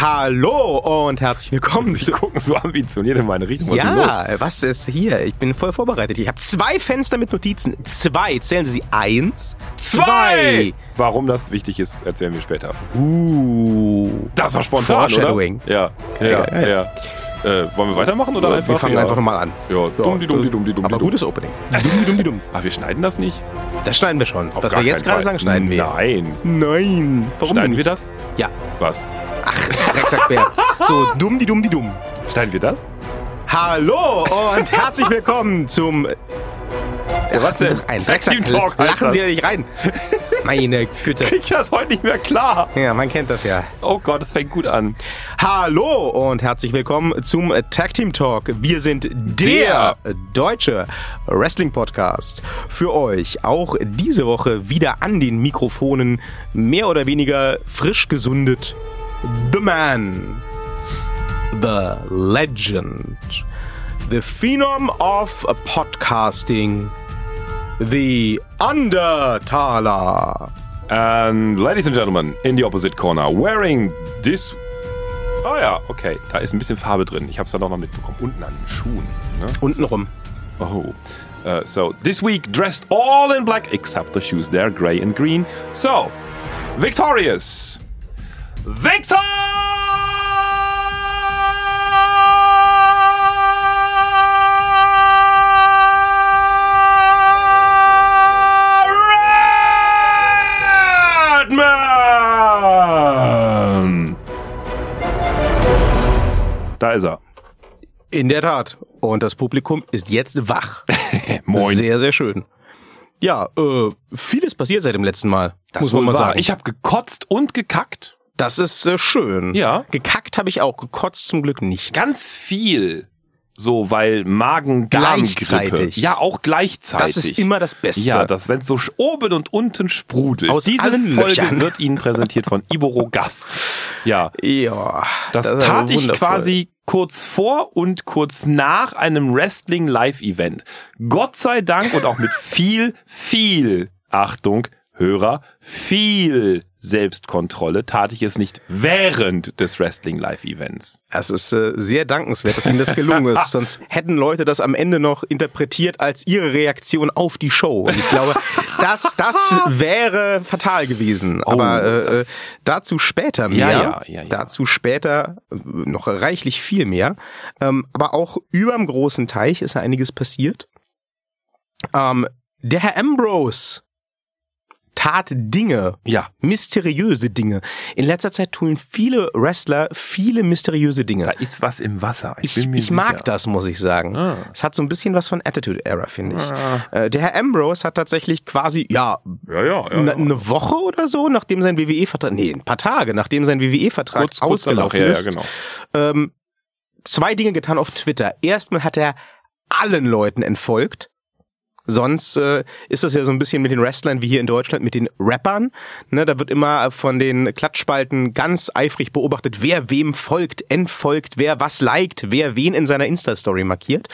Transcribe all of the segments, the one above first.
Hallo und herzlich willkommen Sie gucken so ambitioniert in meine Richtung. Was ist Ja, was ist hier? Ich bin voll vorbereitet. Ich habe zwei Fenster mit Notizen. Zwei. Zählen Sie sie. Eins, los? Zwei! Warum das wichtig ist, erzählen wir später. Uh. Das war spontan, Foreshadowing. oder? Ja, ja, Ja, ja. ja. Äh, wollen wir weitermachen oder einfach? Wir fangen ja. einfach nochmal an. Ja, dumm, die dumm, die dumm, die dumm, Aber gutes Opening. Dumm, die dumm, die dumm. Ah, wir schneiden das nicht? Das schneiden wir schon. Auf Was wir jetzt gerade sagen, schneiden wir. Nein. Nein. Warum schneiden wir das? Ja. Was? Ach, Drecksackbär. So, dumm, die dumm, die dumm. Schneiden wir das? Hallo und herzlich willkommen zum. Ja, was denn? Ein Drecksack. Team Talk Lachen. Sie da nicht rein. Meine Güte. Krieg ich das heute nicht mehr klar. Ja, man kennt das ja. Oh Gott, das fängt gut an. Hallo und herzlich willkommen zum Tag Team Talk. Wir sind der deutsche Wrestling Podcast. Für euch auch diese Woche wieder an den Mikrofonen, mehr oder weniger frisch gesundet. The Man, the Legend, the Phenom of Podcasting, the Undertaler. And ladies and gentlemen, in the opposite corner, wearing this... Oh ja, okay. Da ist ein bisschen Farbe drin. Ich habe es dann auch noch mitbekommen. Unten an den Schuhen. Ne? Untenrum. Oh. Uh, so, this week dressed all in black except the shoes. They're gray and green. So, victorious. Victor! Redman! Da ist er. In der Tat. Und das Publikum ist jetzt wach. Moin. Sehr, sehr schön. Ja, äh, vieles passiert seit dem letzten Mal. Das muss man mal wahr. sagen. Ich habe gekotzt und gekackt. das ist äh, schön. Ja. Gekackt habe ich auch, gekotzt zum Glück nicht. Ganz viel. So, weil Magen-Darm-Grippe. Gleichzeitig. Ja, auch gleichzeitig. Das ist immer das Beste. Ja, das, wenn es so oben und unten sprudelt. Aus Diese allen Folge Löchern. wird Ihnen präsentiert von Iboro Gast. Ja, ja, das, ist tat ich quasi kurz vor und kurz nach einem Wrestling-Live-Event. Gott sei Dank und auch mit viel, viel, Achtung, Hörer, viel Selbstkontrolle tat ich es nicht während des Wrestling-Live-Events. Es ist äh, sehr dankenswert, dass Ihnen das gelungen ist. Sonst hätten Leute das am Ende noch interpretiert als ihre Reaktion auf die Show. Und ich glaube, das, das wäre fatal gewesen. Aber äh, äh, dazu später mehr. Ja, ja, ja, ja. Dazu später äh, noch reichlich viel mehr. Ähm, aber auch überm großen Teich ist einiges passiert. Ähm, der Herr Ambrose tat Dinge, Ja, mysteriöse Dinge. In letzter Zeit tun viele Wrestler viele mysteriöse Dinge. da ist was im Wasser. Ich, Ich, ich mag das, muss ich sagen. Ah. Es hat so ein bisschen was von Attitude Era, finde ich. Ah. Äh, der Herr Ambrose hat tatsächlich quasi, ja, Ja, ja, ja. eine ja. ne Woche oder so, nachdem sein WWE-Vertrag, nee, ein paar Tage, nachdem sein WWE-Vertrag kurz danach, ausgelaufen ja, ist, genau. ähm, zwei Dinge getan auf Twitter. Erstmal hat er allen Leuten entfolgt. Sonst äh, ist das ja so ein bisschen mit den Wrestlern wie hier in Deutschland mit den Rappern. Ne, da wird immer von den Klatschspalten ganz eifrig beobachtet, wer wem folgt, entfolgt, wer was liked, wer wen in seiner Insta-Story markiert.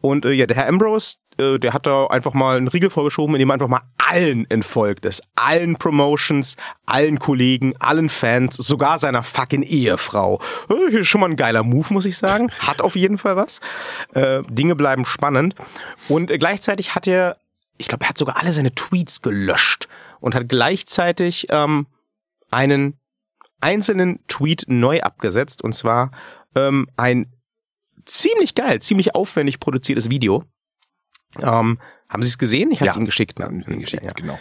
Und äh, ja, der Herr Ambrose, äh, der hat da einfach mal einen Riegel vorgeschoben, indem er einfach mal allen entfolgt ist. Allen Promotions, allen Kollegen, allen Fans, sogar seiner fucking Ehefrau. Äh, schon mal ein geiler Move, muss ich sagen. Hat auf jeden Fall was. Äh, Dinge bleiben spannend. Und gleichzeitig hat er, ich glaube, er hat sogar alle seine Tweets gelöscht und hat gleichzeitig ähm, einen einzelnen Tweet neu abgesetzt. Und zwar ähm, ein ziemlich geil, ziemlich aufwendig produziertes Video. Ähm, haben Sie es gesehen? Ich habe es Ja. Ihnen geschickt. Ne? geschickt, Ja. genau.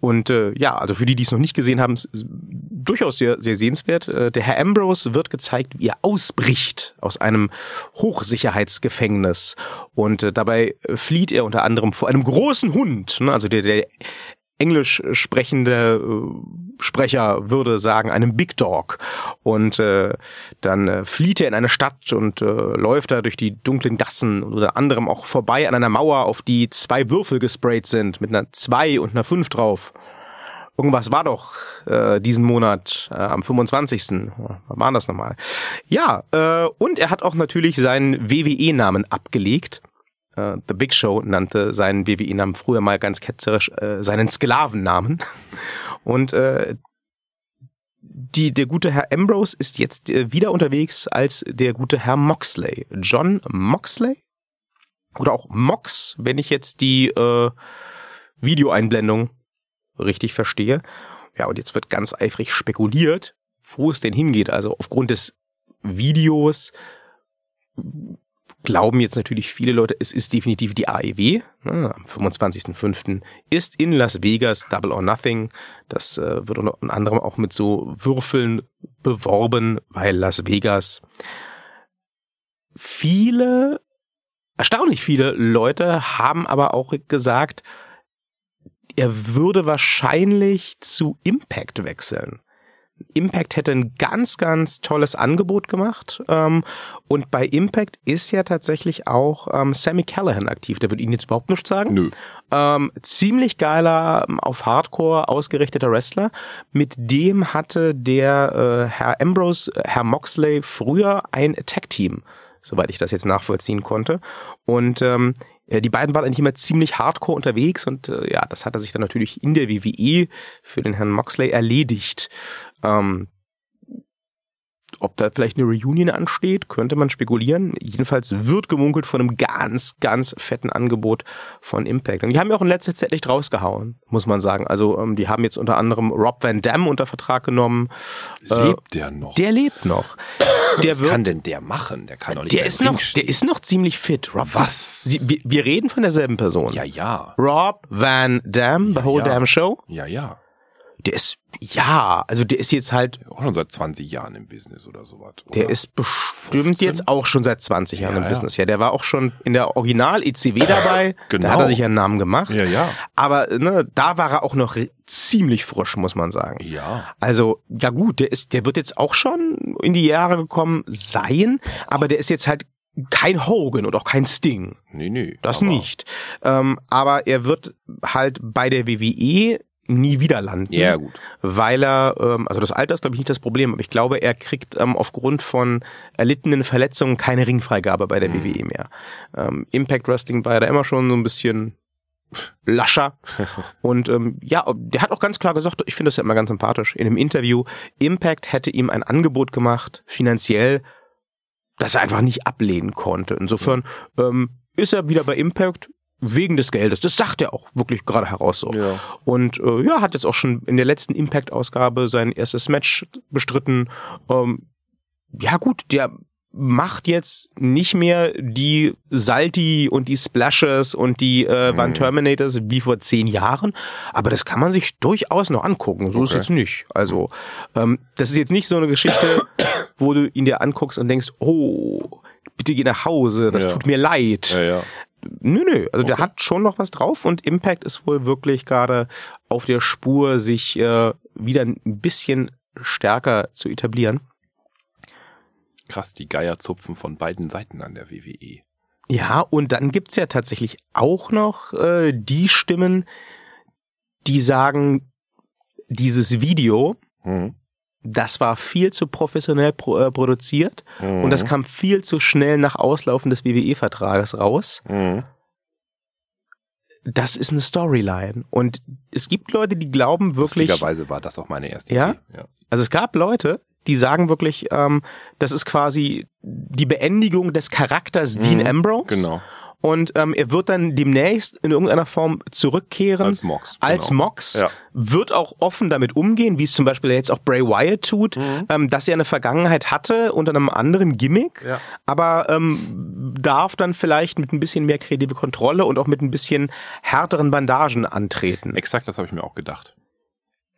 Und äh, ja, also für die, die es noch nicht gesehen haben, es ist durchaus sehr, sehr sehenswert. Äh, der Herr Ambrose wird gezeigt, wie er ausbricht aus einem Hochsicherheitsgefängnis. Und äh, dabei äh, flieht er unter anderem vor einem großen Hund. Ne? Also der, der englisch sprechende äh, Sprecher würde sagen, einem Big Dog. Und äh, dann äh, flieht er in eine Stadt und äh, läuft da durch die dunklen Gassen unter anderem auch vorbei an einer Mauer, auf die zwei Würfel gesprayt sind, mit einer 2 und einer 5 drauf. Irgendwas war doch äh, diesen Monat äh, am 25. Was war das nochmal? Ja, äh, und er hat auch natürlich seinen WWE-Namen abgelegt. Äh, The Big Show nannte seinen WWE-Namen früher mal ganz ketzerisch äh, seinen Sklavennamen. Und äh, die, der gute Herr Ambrose ist jetzt äh, wieder unterwegs als der gute Herr Moxley. John Moxley? Oder auch Mox, wenn ich jetzt die äh, Videoeinblendung richtig verstehe. Ja, und jetzt wird ganz eifrig spekuliert, wo es denn hingeht. Also aufgrund des Videos glauben jetzt natürlich viele Leute, es ist definitiv die AEW. Ne, am 25.05. ist in Las Vegas Double or Nothing. Das äh, wird unter anderem auch mit so Würfeln beworben, weil Las Vegas viele, erstaunlich viele Leute haben aber auch gesagt, er würde wahrscheinlich zu Impact wechseln. Impact hätte ein ganz, ganz tolles Angebot gemacht. Ähm, und bei Impact ist ja tatsächlich auch ähm, Sammy Callahan aktiv. Der wird Ihnen jetzt überhaupt nichts sagen. Nö. Ähm, ziemlich geiler, ähm, auf Hardcore ausgerichteter Wrestler. Mit dem hatte der äh, Herr Ambrose, äh, Herr Moxley früher ein Tag-Team, soweit ich das jetzt nachvollziehen konnte. Und ähm, die beiden waren eigentlich immer ziemlich hardcore unterwegs und äh, ja, das hat er sich dann natürlich in der WWE für den Herrn Moxley erledigt. Ähm, ob da vielleicht eine Reunion ansteht, könnte man spekulieren. Jedenfalls wird gemunkelt von einem ganz, ganz fetten Angebot von Impact. Und die haben ja auch in letzter Zeit echt rausgehauen, muss man sagen. Also ähm, die haben jetzt unter anderem Rob Van Dam unter Vertrag genommen. Lebt äh, der noch? Der lebt noch. Der Was wird, kann denn der machen? Der kann doch nicht der ist noch, Der ist noch ziemlich fit. Rob Was? Sie, wir, wir, reden von derselben Person. Ja, ja. Rob Van Dam, The ja, Whole ja. Damn Show. Ja, ja. Der ist, ja, also der ist jetzt halt. Auch schon seit 20 Jahren im Business oder sowas. Oder? Der ist bestimmt 15? jetzt auch schon seit 20 Jahren Ja, im ja. Business. Ja, der war auch schon in der Original-ECW dabei. Genau. Da hat er sich ja einen Namen gemacht. Ja, ja. Aber ne, da war er auch noch ziemlich frisch, muss man sagen. Ja. Also, ja gut, der ist, der wird jetzt auch schon in die Jahre gekommen sein, aber der ist jetzt halt kein Hogan und auch kein Sting. Nee, nee. Das aber- nicht. Ähm, aber er wird halt bei der WWE nie wieder landen. Ja, gut. Weil er, ähm, also das Alter ist glaube ich nicht das Problem, aber ich glaube, er kriegt ähm, aufgrund von erlittenen Verletzungen keine Ringfreigabe bei der WWE mehr. Ähm, Impact Wrestling war ja da immer schon so ein bisschen lascher. Und ähm, ja, der hat auch ganz klar gesagt, ich finde das ja immer ganz sympathisch, in einem Interview, Impact hätte ihm ein Angebot gemacht, finanziell, das er einfach nicht ablehnen konnte. Insofern ähm, ist er wieder bei Impact wegen des Geldes. Das sagt er auch wirklich gerade heraus so. Ja. Und äh, ja, hat jetzt auch schon in der letzten Impact-Ausgabe sein erstes Match bestritten. Ähm, ja gut, der macht jetzt nicht mehr die Salti und die Splashes und die äh, Van Mhm. Terminators wie vor zehn Jahren, aber das kann man sich durchaus noch angucken. So ist Okay. jetzt nicht. Also ähm, das ist jetzt nicht so eine Geschichte, wo du ihn dir anguckst und denkst, oh, bitte geh nach Hause, das Ja. tut mir leid. Ja, ja. Nö, nö, also der Okay. hat schon noch was drauf und Impact ist wohl wirklich gerade auf der Spur, sich äh, wieder ein bisschen stärker zu etablieren. Krass, die Geierzupfen von beiden Seiten an der WWE. Ja, und dann gibt's ja tatsächlich auch noch äh, die Stimmen, die sagen, dieses Video, Mhm. Das war viel zu professionell pro, äh, produziert Mhm. und das kam viel zu schnell nach Auslaufen des WWE-Vertrages raus. Mhm. Das ist eine Storyline. Und es gibt Leute, die glauben wirklich. Lustigerweise war das auch meine erste Ja? Idee. Ja. Also es gab Leute, die sagen wirklich, ähm, das ist quasi die Beendigung des Charakters Dean Mhm, Ambrose. Genau. Und ähm, er wird dann demnächst in irgendeiner Form zurückkehren. Als Mox. Als genau. Mox Ja. wird auch offen damit umgehen, wie es zum Beispiel jetzt auch Bray Wyatt tut, Mhm. ähm, dass er eine Vergangenheit hatte unter einem anderen Gimmick, Ja. aber ähm, darf dann vielleicht mit ein bisschen mehr kreative Kontrolle und auch mit ein bisschen härteren Bandagen antreten. Exakt, das habe ich mir auch gedacht.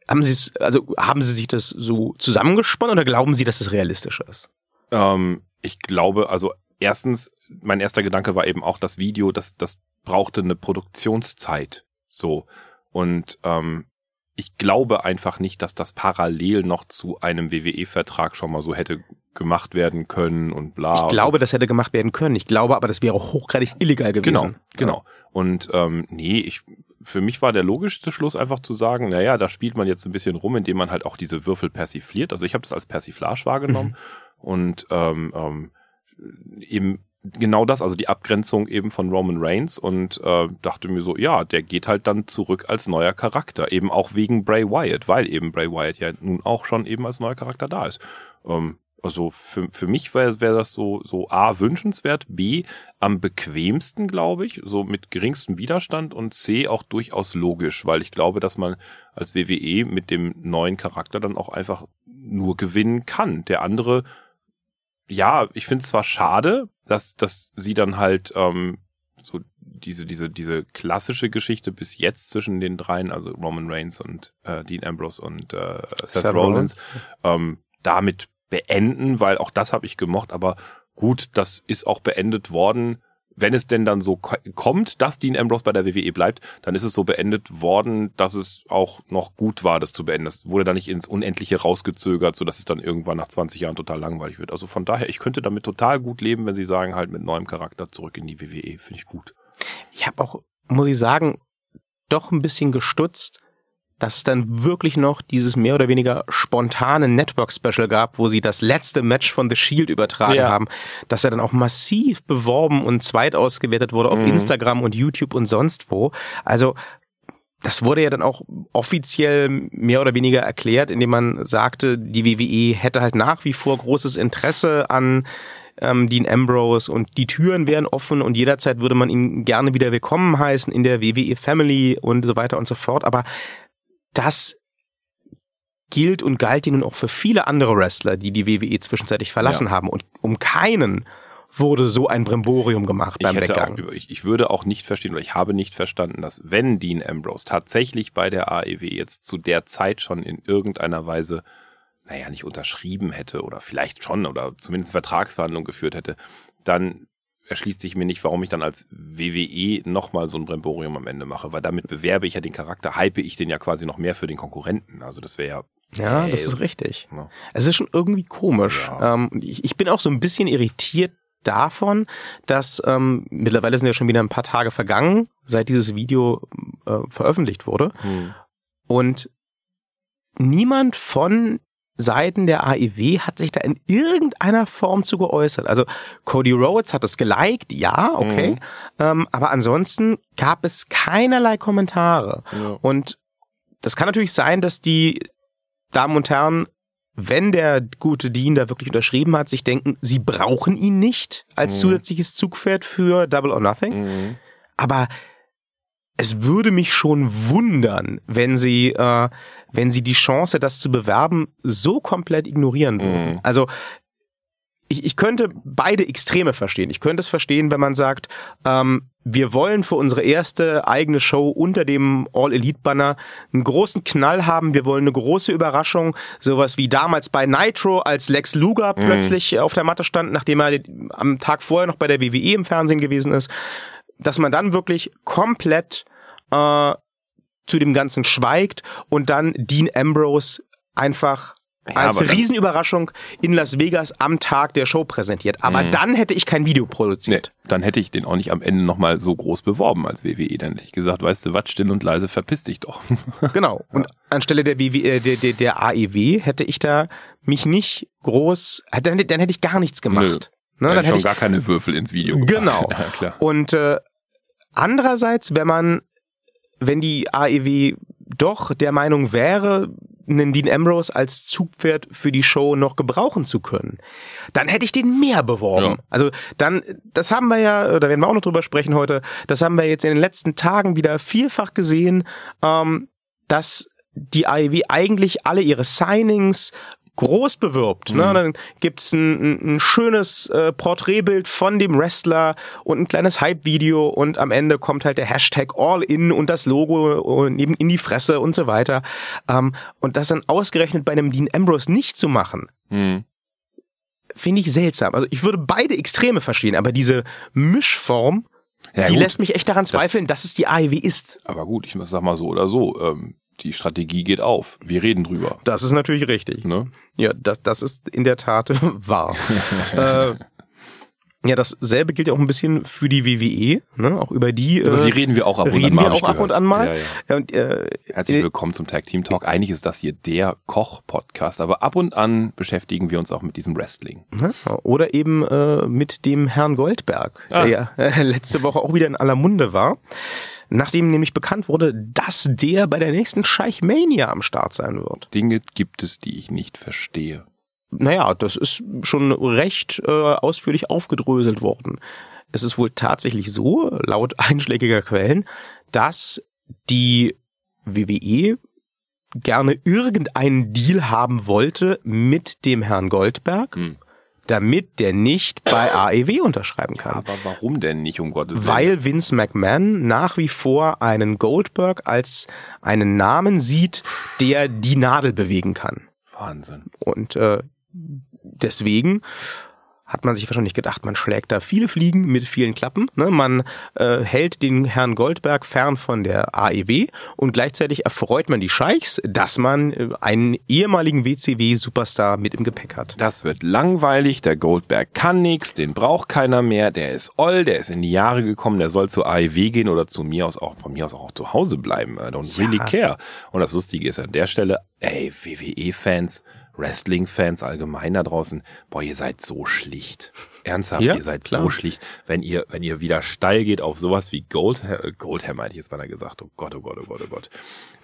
Haben Sie also haben Sie sich das so zusammengesponnen oder glauben Sie, dass es realistisch ist? Ähm, ich glaube, also erstens, mein erster Gedanke war eben auch das Video, das, das brauchte eine Produktionszeit. So. Und ähm, ich glaube einfach nicht, dass das parallel noch zu einem WWE-Vertrag schon mal so hätte gemacht werden können und bla. Ich glaube, das hätte gemacht werden können. Ich glaube aber, das wäre hochgradig illegal Genau, gewesen. genau. Und ähm, nee, ich für mich war der logischste Schluss einfach zu sagen, naja, da spielt man jetzt ein bisschen rum, indem man halt auch diese Würfel persifliert. Also ich habe das als Persiflage wahrgenommen und ähm, ähm, eben genau das, also die Abgrenzung eben von Roman Reigns und äh, dachte mir so, ja, der geht halt dann zurück als neuer Charakter, eben auch wegen Bray Wyatt, weil eben Bray Wyatt ja nun auch schon eben als neuer Charakter da ist. Ähm, also für, für mich wäre wär das so, so A, wünschenswert, B, am bequemsten, glaube ich, so mit geringstem Widerstand und C, auch durchaus logisch, weil ich glaube, dass man als WWE mit dem neuen Charakter dann auch einfach nur gewinnen kann. Der andere, ja, ich finde es zwar schade, dass, dass sie dann halt ähm, so diese, diese, diese klassische Geschichte bis jetzt zwischen den dreien, also Roman Reigns und äh, Dean Ambrose und äh, Seth, Seth Rollins, Rollins. Ähm, damit beenden, weil auch das habe ich gemocht, aber gut, das ist auch beendet worden. Wenn es denn dann so kommt, dass Dean Ambrose bei der WWE bleibt, dann ist es so beendet worden, dass es auch noch gut war, das zu beenden. Das wurde dann nicht ins Unendliche rausgezögert, so dass es dann irgendwann nach 20 Jahren total langweilig wird. Also von daher, ich könnte damit total gut leben, wenn sie sagen, halt mit neuem Charakter zurück in die WWE. Finde ich gut. Ich habe auch, muss ich sagen, doch ein bisschen gestutzt, dass es dann wirklich noch dieses mehr oder weniger spontane Network-Special gab, wo sie das letzte Match von The Shield übertragen ja. haben, dass er dann auch massiv beworben und zweitausgewertet wurde auf mhm. Instagram und YouTube und sonst wo. Also das wurde ja dann auch offiziell mehr oder weniger erklärt, indem man sagte, die WWE hätte halt nach wie vor großes Interesse an ähm, Dean Ambrose und die Türen wären offen und jederzeit würde man ihn gerne wieder willkommen heißen in der WWE Family und so weiter und so fort. Aber das gilt und galt ihnen auch für viele andere Wrestler, die die WWE zwischenzeitlich verlassen ja. haben. Und um keinen wurde so ein Brimborium gemacht beim ich Weggang. Auch, ich, ich würde auch nicht verstehen, oder ich habe nicht verstanden, dass wenn Dean Ambrose tatsächlich bei der AEW jetzt zu der Zeit schon in irgendeiner Weise, naja, nicht unterschrieben hätte oder vielleicht schon oder zumindest Vertragsverhandlungen geführt hätte, dann erschließt sich mir nicht, warum ich dann als WWE nochmal so ein Bremborium am Ende mache, weil damit bewerbe ich ja den Charakter, hype ich den ja quasi noch mehr für den Konkurrenten. Also das wäre ja. Ja, ey, das ist richtig. Ja. Es ist schon irgendwie komisch. Ja. Ähm, ich, ich bin auch so ein bisschen irritiert davon, dass ähm, mittlerweile sind ja schon wieder ein paar Tage vergangen, seit dieses Video äh, veröffentlicht wurde. Hm. Und niemand von Seiten der AEW hat sich da in irgendeiner Form zu geäußert. Also Cody Rhodes hat es geliked, ja, okay. Mhm. Ähm, aber ansonsten gab es keinerlei Kommentare. Ja. Und das kann natürlich sein, dass die Damen und Herren, wenn der gute Dean da wirklich unterschrieben hat, sich denken, sie brauchen ihn nicht als mhm. zusätzliches Zugpferd für Double or Nothing. Mhm. Aber es würde mich schon wundern, wenn sie, äh, wenn sie die Chance, das zu bewerben, so komplett ignorieren würden. Mhm. Also ich, ich könnte beide Extreme verstehen. Ich könnte es verstehen, wenn man sagt, ähm, wir wollen für unsere erste eigene Show unter dem All Elite Banner einen großen Knall haben. Wir wollen eine große Überraschung, sowas wie damals bei Nitro, als Lex Luger mhm. plötzlich auf der Matte stand, nachdem er am Tag vorher noch bei der WWE im Fernsehen gewesen ist, dass man dann wirklich komplett äh, zu dem Ganzen schweigt und dann Dean Ambrose einfach ja, als Riesenüberraschung in Las Vegas am Tag der Show präsentiert. Aber mhm. dann hätte ich kein Video produziert. Nee, dann hätte ich den auch nicht am Ende nochmal so groß beworben als WWE. Dann hätte ich gesagt, weißt du was, still und leise, verpiss dich doch. genau. Und ja. anstelle der, WWE, äh, der, der, der AEW hätte ich da mich nicht groß, dann, dann hätte ich gar nichts gemacht. Nö. Ne, dann hätte ich schon gar keine Würfel ins Video gemacht. Genau. Ja, klar. Und äh, andererseits, wenn man wenn die AEW doch der Meinung wäre, einen Dean Ambrose als Zugpferd für die Show noch gebrauchen zu können, dann hätte ich den mehr beworben. Ja. Also dann, das haben wir ja, da werden wir auch noch drüber sprechen heute, das haben wir jetzt in den letzten Tagen wieder vielfach gesehen, ähm, dass die AEW eigentlich alle ihre Signings groß bewirbt. Ne? Mhm. Dann gibt's ein, ein schönes äh, Porträtbild von dem Wrestler und ein kleines Hype-Video und am Ende kommt halt der Hashtag All-In und das Logo und eben in die Fresse und so weiter. Ähm, und das dann ausgerechnet bei einem Dean Ambrose nicht zu machen, mhm. finde ich seltsam. Also ich würde beide Extreme verstehen, aber diese Mischform, ja, die gut. lässt mich echt daran zweifeln, das, dass es die AEW ist. Aber gut, ich sag mal so oder so. Ähm die Strategie geht auf. Wir reden drüber. Das ist natürlich richtig. Ne? Ja, das, das ist in der Tat wahr. äh, Ja, dasselbe gilt ja auch ein bisschen für die WWE, ne? Auch über die, Über äh, die reden wir auch ab und reden an mal. wir auch ab und an mal. Ja, ja. Ja, und, äh, Herzlich äh, willkommen zum Tag Team Talk. Eigentlich ist das hier der Koch-Podcast, aber ab und an beschäftigen wir uns auch mit diesem Wrestling. Oder eben äh, mit dem Herrn Goldberg, Ah. der ja äh, letzte Woche auch wieder in aller Munde war. Nachdem nämlich bekannt wurde, dass der bei der nächsten Scheich Mania am Start sein wird. Dinge gibt es, die ich nicht verstehe. Naja, das ist schon recht äh, ausführlich aufgedröselt worden. Es ist wohl tatsächlich so, laut einschlägiger Quellen, dass die WWE gerne irgendeinen Deal haben wollte mit dem Herrn Goldberg, Hm. Damit der nicht bei AEW unterschreiben kann. Aber warum denn nicht, um Gottes Willen? Weil Vince McMahon nach wie vor einen Goldberg als einen Namen sieht, der die Nadel bewegen kann. Wahnsinn. Und äh, deswegen hat man sich wahrscheinlich gedacht, man schlägt da viele Fliegen mit vielen Klappen. Ne? Man äh, hält den Herrn Goldberg fern von der AEW und gleichzeitig erfreut man die Scheichs, dass man äh, einen ehemaligen WCW-Superstar mit im Gepäck hat. Das wird langweilig, der Goldberg kann nix, den braucht keiner mehr, der ist oll, der ist in die Jahre gekommen, der soll zur AEW gehen oder zu mir aus auch, von mir aus auch zu Hause bleiben. I don't really care. Und das Lustige ist an der Stelle, ey, WWE-Fans, Wrestling-Fans allgemein da draußen, boah, ihr seid so schlicht. Ernsthaft, Ja, ihr seid klar. so schlicht. Wenn ihr, wenn ihr wieder steil geht auf sowas wie Gold, äh, Goldhammer hätte ich jetzt beinahe gesagt, oh Gott, oh Gott, oh Gott, oh Gott.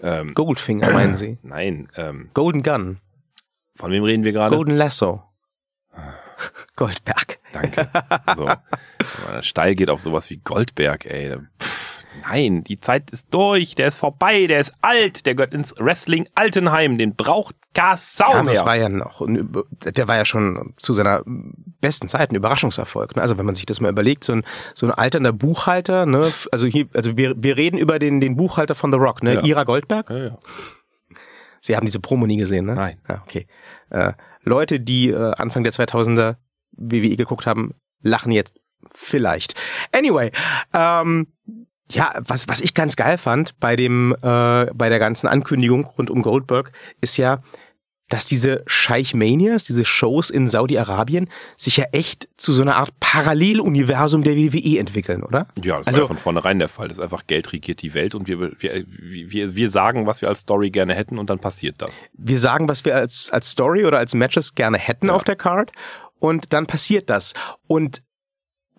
Ähm, Goldfinger meinen Sie? nein, ähm, Golden Gun, von wem reden wir gerade? Golden Lasso. Goldberg. Danke. So, wenn man steil geht auf sowas wie Goldberg, ey. Pff, nein, die Zeit ist durch, der ist vorbei, der ist alt, der gehört ins Wrestling Altenheim, den braucht gar Sau Ja, mehr. das war ja noch, der war ja schon zu seiner besten Zeit ein Überraschungserfolg. Ne? Also wenn man sich das mal überlegt, so ein, so ein alternder Buchhalter, ne? also hier, also wir, wir reden über den, den Buchhalter von The Rock, ne? Ja. Ira Goldberg. ja, ja. Sie haben diese Promo nie gesehen, ne? Nein. Ja, okay. Äh, Leute, die äh, Anfang der 2000er WWE geguckt haben, lachen jetzt vielleicht. Anyway, ähm, ja, was, was ich ganz geil fand bei dem, äh, bei der ganzen Ankündigung rund um Goldberg, ist ja, dass diese Scheich Manias, diese Shows in Saudi-Arabien, sich ja echt zu so einer Art Paralleluniversum der WWE entwickeln, oder? Ja, das Also- war ja von vornherein der Fall. Das ist einfach Geld regiert die Welt und wir, wir, wir, wir sagen, was wir als Story gerne hätten und dann passiert das. wir sagen, was wir als, als Story oder als Matches gerne hätten Ja. auf der Card und dann passiert das. Und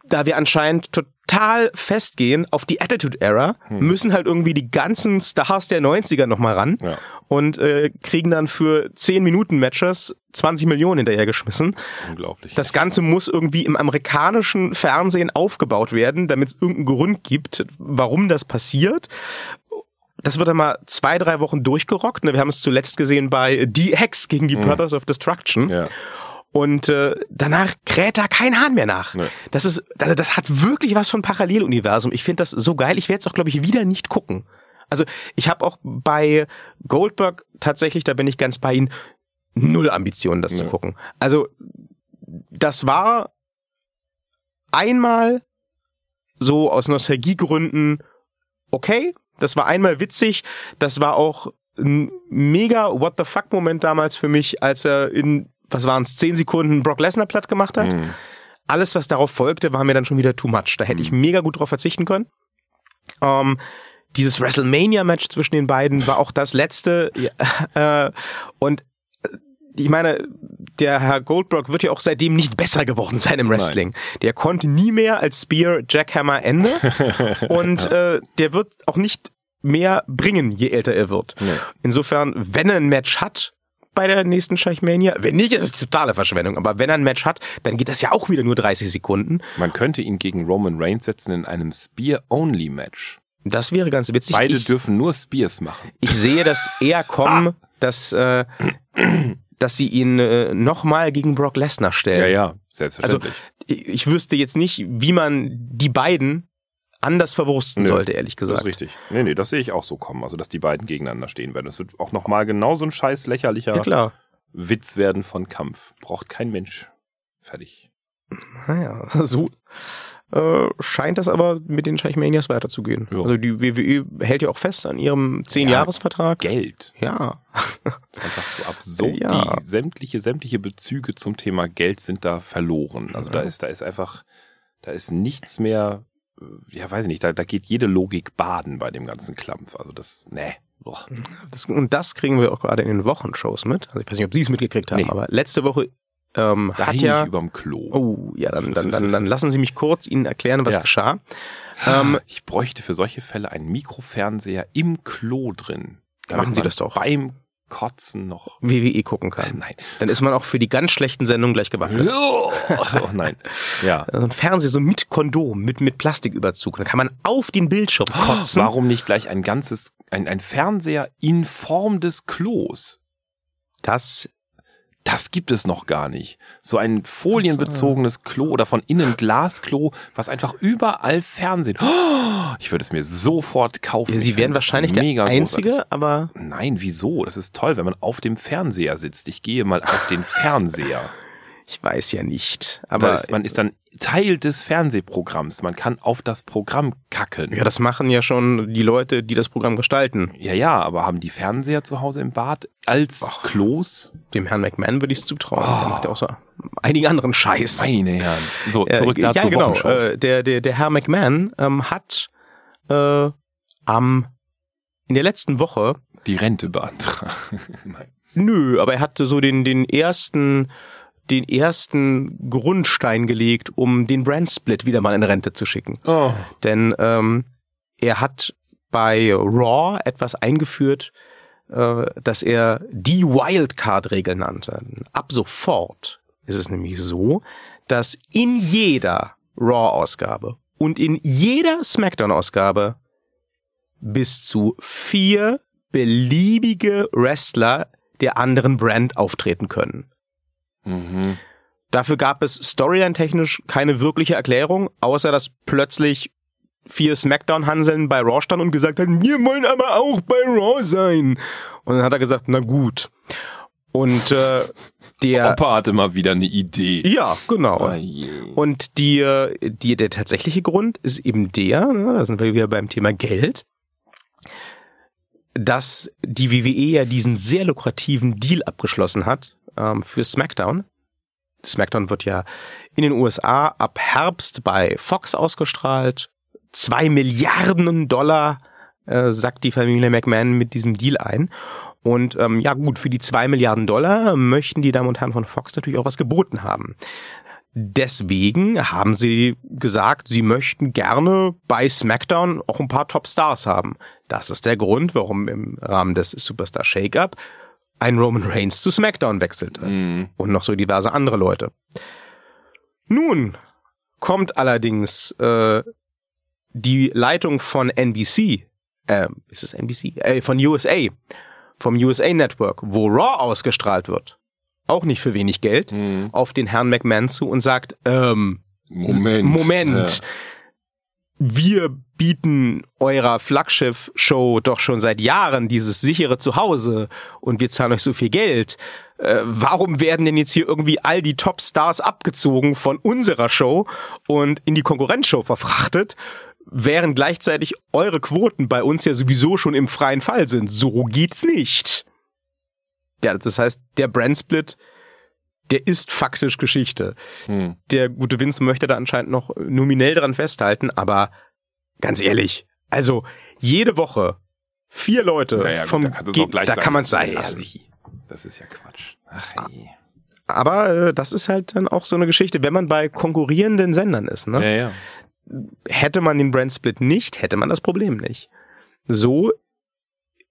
da wir anscheinend total festgehen auf die Attitude Era, Hm. müssen halt irgendwie die ganzen Stars der 90er nochmal ran Ja, und äh, kriegen dann für 10 Minuten Matches 20 Millionen hinterhergeschmissen. das unglaublich. Das Ganze muss irgendwie im amerikanischen Fernsehen aufgebaut werden, damit es irgendeinen Grund gibt, warum das passiert. Das wird dann mal zwei, drei Wochen durchgerockt. ne? Wir haben es zuletzt gesehen bei DX gegen die Mhm. Brothers of Destruction. ja. Und äh, danach kräht da kein Hahn mehr nach. Nee. Das ist, das, das hat wirklich was von Paralleluniversum. Ich finde das so geil. Ich werde es auch, glaube ich, wieder nicht gucken. Also ich habe auch bei Goldberg tatsächlich, da bin ich ganz bei Ihnen, null Ambitionen, das zu Nee. gucken. Also das war einmal so aus Nostalgiegründen okay. Das war einmal witzig. Das war auch ein mega What the fuck Moment damals für mich, als er in, was waren es, zehn Sekunden Brock Lesnar platt gemacht hat. Hm. Alles, was darauf folgte, war mir dann schon wieder too much. Da hätte ich mega gut drauf verzichten können. Ähm, dieses WrestleMania-Match zwischen den beiden war auch das letzte. Ja, äh, und äh, ich meine, der Herr Goldberg wird ja auch seitdem nicht besser geworden sein im Wrestling. Der konnte nie mehr als Spear, Jackhammer, Ende. und äh, der wird auch nicht mehr bringen, je älter er wird. Nee. Insofern, wenn er ein Match hat bei der nächsten Scheichmania, wenn nicht, ist es totale Verschwendung, aber wenn er ein Match hat, dann geht das ja auch wieder nur 30 Sekunden. Man könnte ihn gegen Roman Reigns setzen in einem Spear-Only-Match. Das wäre ganz witzig. Beide ich, dürfen nur Spears machen. ich sehe das eher kommen, dass, äh, dass sie ihn äh, nochmal gegen Brock Lesnar stellen. Ja, ja, Also selbstverständlich. ich, ich wüsste jetzt nicht, wie man die beiden anders verwursten Nö, sollte, ehrlich das gesagt. ist richtig. Nee, nee, das sehe ich auch so kommen. Also, dass die beiden gegeneinander stehen werden. Das wird auch nochmal genauso ein scheiß lächerlicher Ja. Witz werden von Kampf. Braucht kein Mensch. Fertig. Naja, so äh, scheint das aber mit den Scheichmanias weiterzugehen. Ja. Also die WWE hält ja auch fest an ihrem 10-Jahres-Vertrag. Geld. Ja. Das ist einfach so absurd. Ja. Die sämtliche, sämtliche Bezüge zum Thema Geld sind da verloren. Also da Ja. ist, da ist einfach, da ist nichts mehr, ja weiß ich nicht, da, da geht jede Logik baden bei dem ganzen Klampf. Also das. Boah. Das, und das kriegen wir auch gerade in den Wochenshows mit. Also ich weiß nicht, ob Sie es mitgekriegt haben, Nee. aber letzte Woche ähm, Da hat ja ich überm Klo. Oh, ja, dann, dann, dann, dann lassen Sie mich kurz Ihnen erklären, was Ja. geschah. Ähm, ich bräuchte für solche Fälle einen Mikrofernseher im Klo drin. Machen Sie das doch. Beim Kotzen noch. WWE gucken kann. Nein. Dann ist man auch für die ganz schlechten Sendungen gleich gewappnet. Oh nein. Ja. Also ein Fernseher so mit Kondom, mit, mit Plastiküberzug. Dann kann man auf den Bildschirm kotzen. Warum nicht gleich ein ganzes, ein, ein Fernseher in Form des Klos? Das, Das gibt es noch gar nicht. So ein folienbezogenes Klo oder von innen Glasklo, was einfach überall Fernsehen. Oh, ich würde es mir sofort kaufen. Sie wären wahrscheinlich der Einzige, großartig. aber Nein, wieso? Das ist toll, wenn man auf dem Fernseher sitzt. Ich gehe mal auf den Fernseher. Ich weiß ja nicht. Aber ist, man ist dann Teil des Fernsehprogramms. Man kann auf das Programm kacken. ja, das machen ja schon die Leute, die das Programm gestalten. Ja, ja, aber haben die Fernseher zu Hause im Bad als Ach. Klos? Dem Herrn McMahon würde ich es zutrauen. Der Oh. macht ja auch so einigen anderen Scheiß. Meine Herren. So, Äh, zurück ja, dazu genau. Wochenshows. Äh, der, der, der Herr McMahon ähm, hat äh, am in der letzten Woche Die Rente beantragen. Nein. Nö, aber er hatte so den, den ersten, den ersten Grundstein gelegt, um den Brand-Split wieder mal in Rente zu schicken. Oh. Denn ähm, er hat bei Raw etwas eingeführt, äh, dass er die Wildcard-Regel nannte. Ab sofort ist es nämlich so, dass in jeder Raw-Ausgabe und in jeder SmackDown-Ausgabe bis zu vier beliebige Wrestler der anderen Brand auftreten können. Mhm. Dafür gab es storyline-technisch keine wirkliche Erklärung, außer dass plötzlich vier Smackdown-Hanseln bei Raw standen und gesagt haben, wir wollen aber auch bei Raw sein. Und dann hat er gesagt, na gut. Und äh, der... Opa hatte mal wieder eine Idee. Ja, genau. Oh. Und die, die, der tatsächliche Grund ist eben der, ne, da sind wir wieder beim Thema Geld, dass die WWE ja diesen sehr lukrativen Deal abgeschlossen hat ähm, für SmackDown. SmackDown wird ja in den USA ab Herbst bei Fox ausgestrahlt. Zwei Milliarden Dollar äh, sagt die Familie McMahon mit diesem Deal ein. Und ähm, ja gut, für die zwei Milliarden Dollar möchten die Damen und Herren von Fox natürlich auch was geboten haben. Deswegen haben sie gesagt, sie möchten gerne bei SmackDown auch ein paar Top-Stars haben. Das ist der Grund, warum im Rahmen des Superstar Shake-Up ein Roman Reigns zu SmackDown wechselte. Mhm. Und noch so diverse andere Leute. Nun kommt allerdings äh, die Leitung von NBC, äh, ist es NBC? Äh, von USA, vom USA Network, wo Raw ausgestrahlt wird, auch nicht für wenig Geld, Mhm. auf den Herrn McMahon zu und sagt, ähm, Moment. Moment. Wir bieten eurer Flaggschiff-Show doch schon seit Jahren dieses sichere Zuhause und wir zahlen euch so viel Geld. Äh, warum werden denn jetzt hier irgendwie all die Top-Stars abgezogen von unserer Show und in die Konkurrenzshow verfrachtet, während gleichzeitig eure Quoten bei uns ja sowieso schon im freien Fall sind? So geht's nicht. Ja, das heißt, der Brandsplit, der ist faktisch Geschichte. Mhm. der gute Vince möchte da anscheinend noch nominell dran festhalten, aber ganz ehrlich, also jede Woche vier Leute Naja, gut, vom da, Ge- gleich da sagen, kann man es das sein ist lassen. Das ist ja Quatsch. Ach je. Aber äh, das ist halt dann auch so eine Geschichte, wenn man bei konkurrierenden Sendern ist. Ne? Ja, ja. Hätte man den Brandsplit nicht, hätte man das Problem nicht. So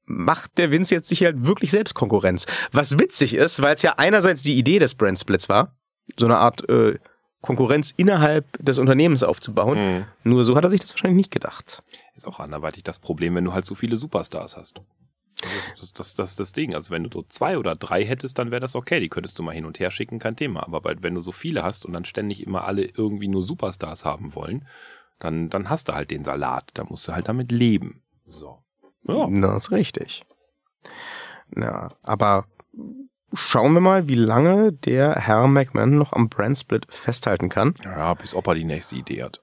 macht der Vince jetzt sich halt wirklich selbst Konkurrenz. Was witzig ist, weil es ja einerseits die Idee des Brandsplits war, so eine Art äh, Konkurrenz innerhalb des Unternehmens aufzubauen. Mhm. Nur so hat er sich das wahrscheinlich nicht gedacht. Ist auch anderweitig das Problem, wenn du halt so viele Superstars hast. Das ist das, das, das, Ding. Also wenn du so zwei oder drei hättest, dann wäre das okay. Die könntest du mal hin und her schicken, kein Thema. Aber wenn du so viele hast und dann ständig immer alle irgendwie nur Superstars haben wollen, dann, dann hast du halt den Salat. Da musst du halt damit leben. So. Ja. Na, ist richtig. Ja, aber schauen wir mal, wie lange der Herr McMahon noch am Brandsplit festhalten kann. Ja, bis Opa die nächste Idee hat.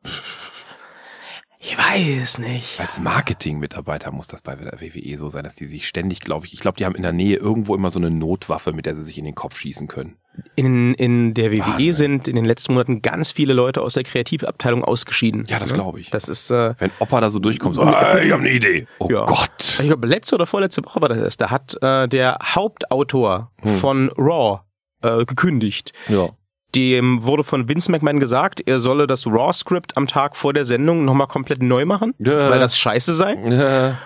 Ich weiß nicht. Als Marketing-Mitarbeiter muss das bei der WWE so sein, dass die sich ständig, glaube ich, ich glaube, die haben in der Nähe irgendwo immer so eine Notwaffe, mit der sie sich in den Kopf schießen können. In, in der WWE sind in den letzten Monaten ganz viele Leute aus der Kreativabteilung ausgeschieden. Ja, das ne? glaube ich. Das ist, äh, Wenn Opa da so durchkommt, so, ah, ich habe eine Idee. Oh Ja. Gott. ich glaube, letzte oder vorletzte Woche war das erst. Da hat äh, der Hauptautor von Raw äh, gekündigt. Ja. Dem wurde von Vince McMahon gesagt, er solle das Raw-Skript am Tag vor der Sendung nochmal komplett neu machen, Ja. weil das scheiße sei. Ja.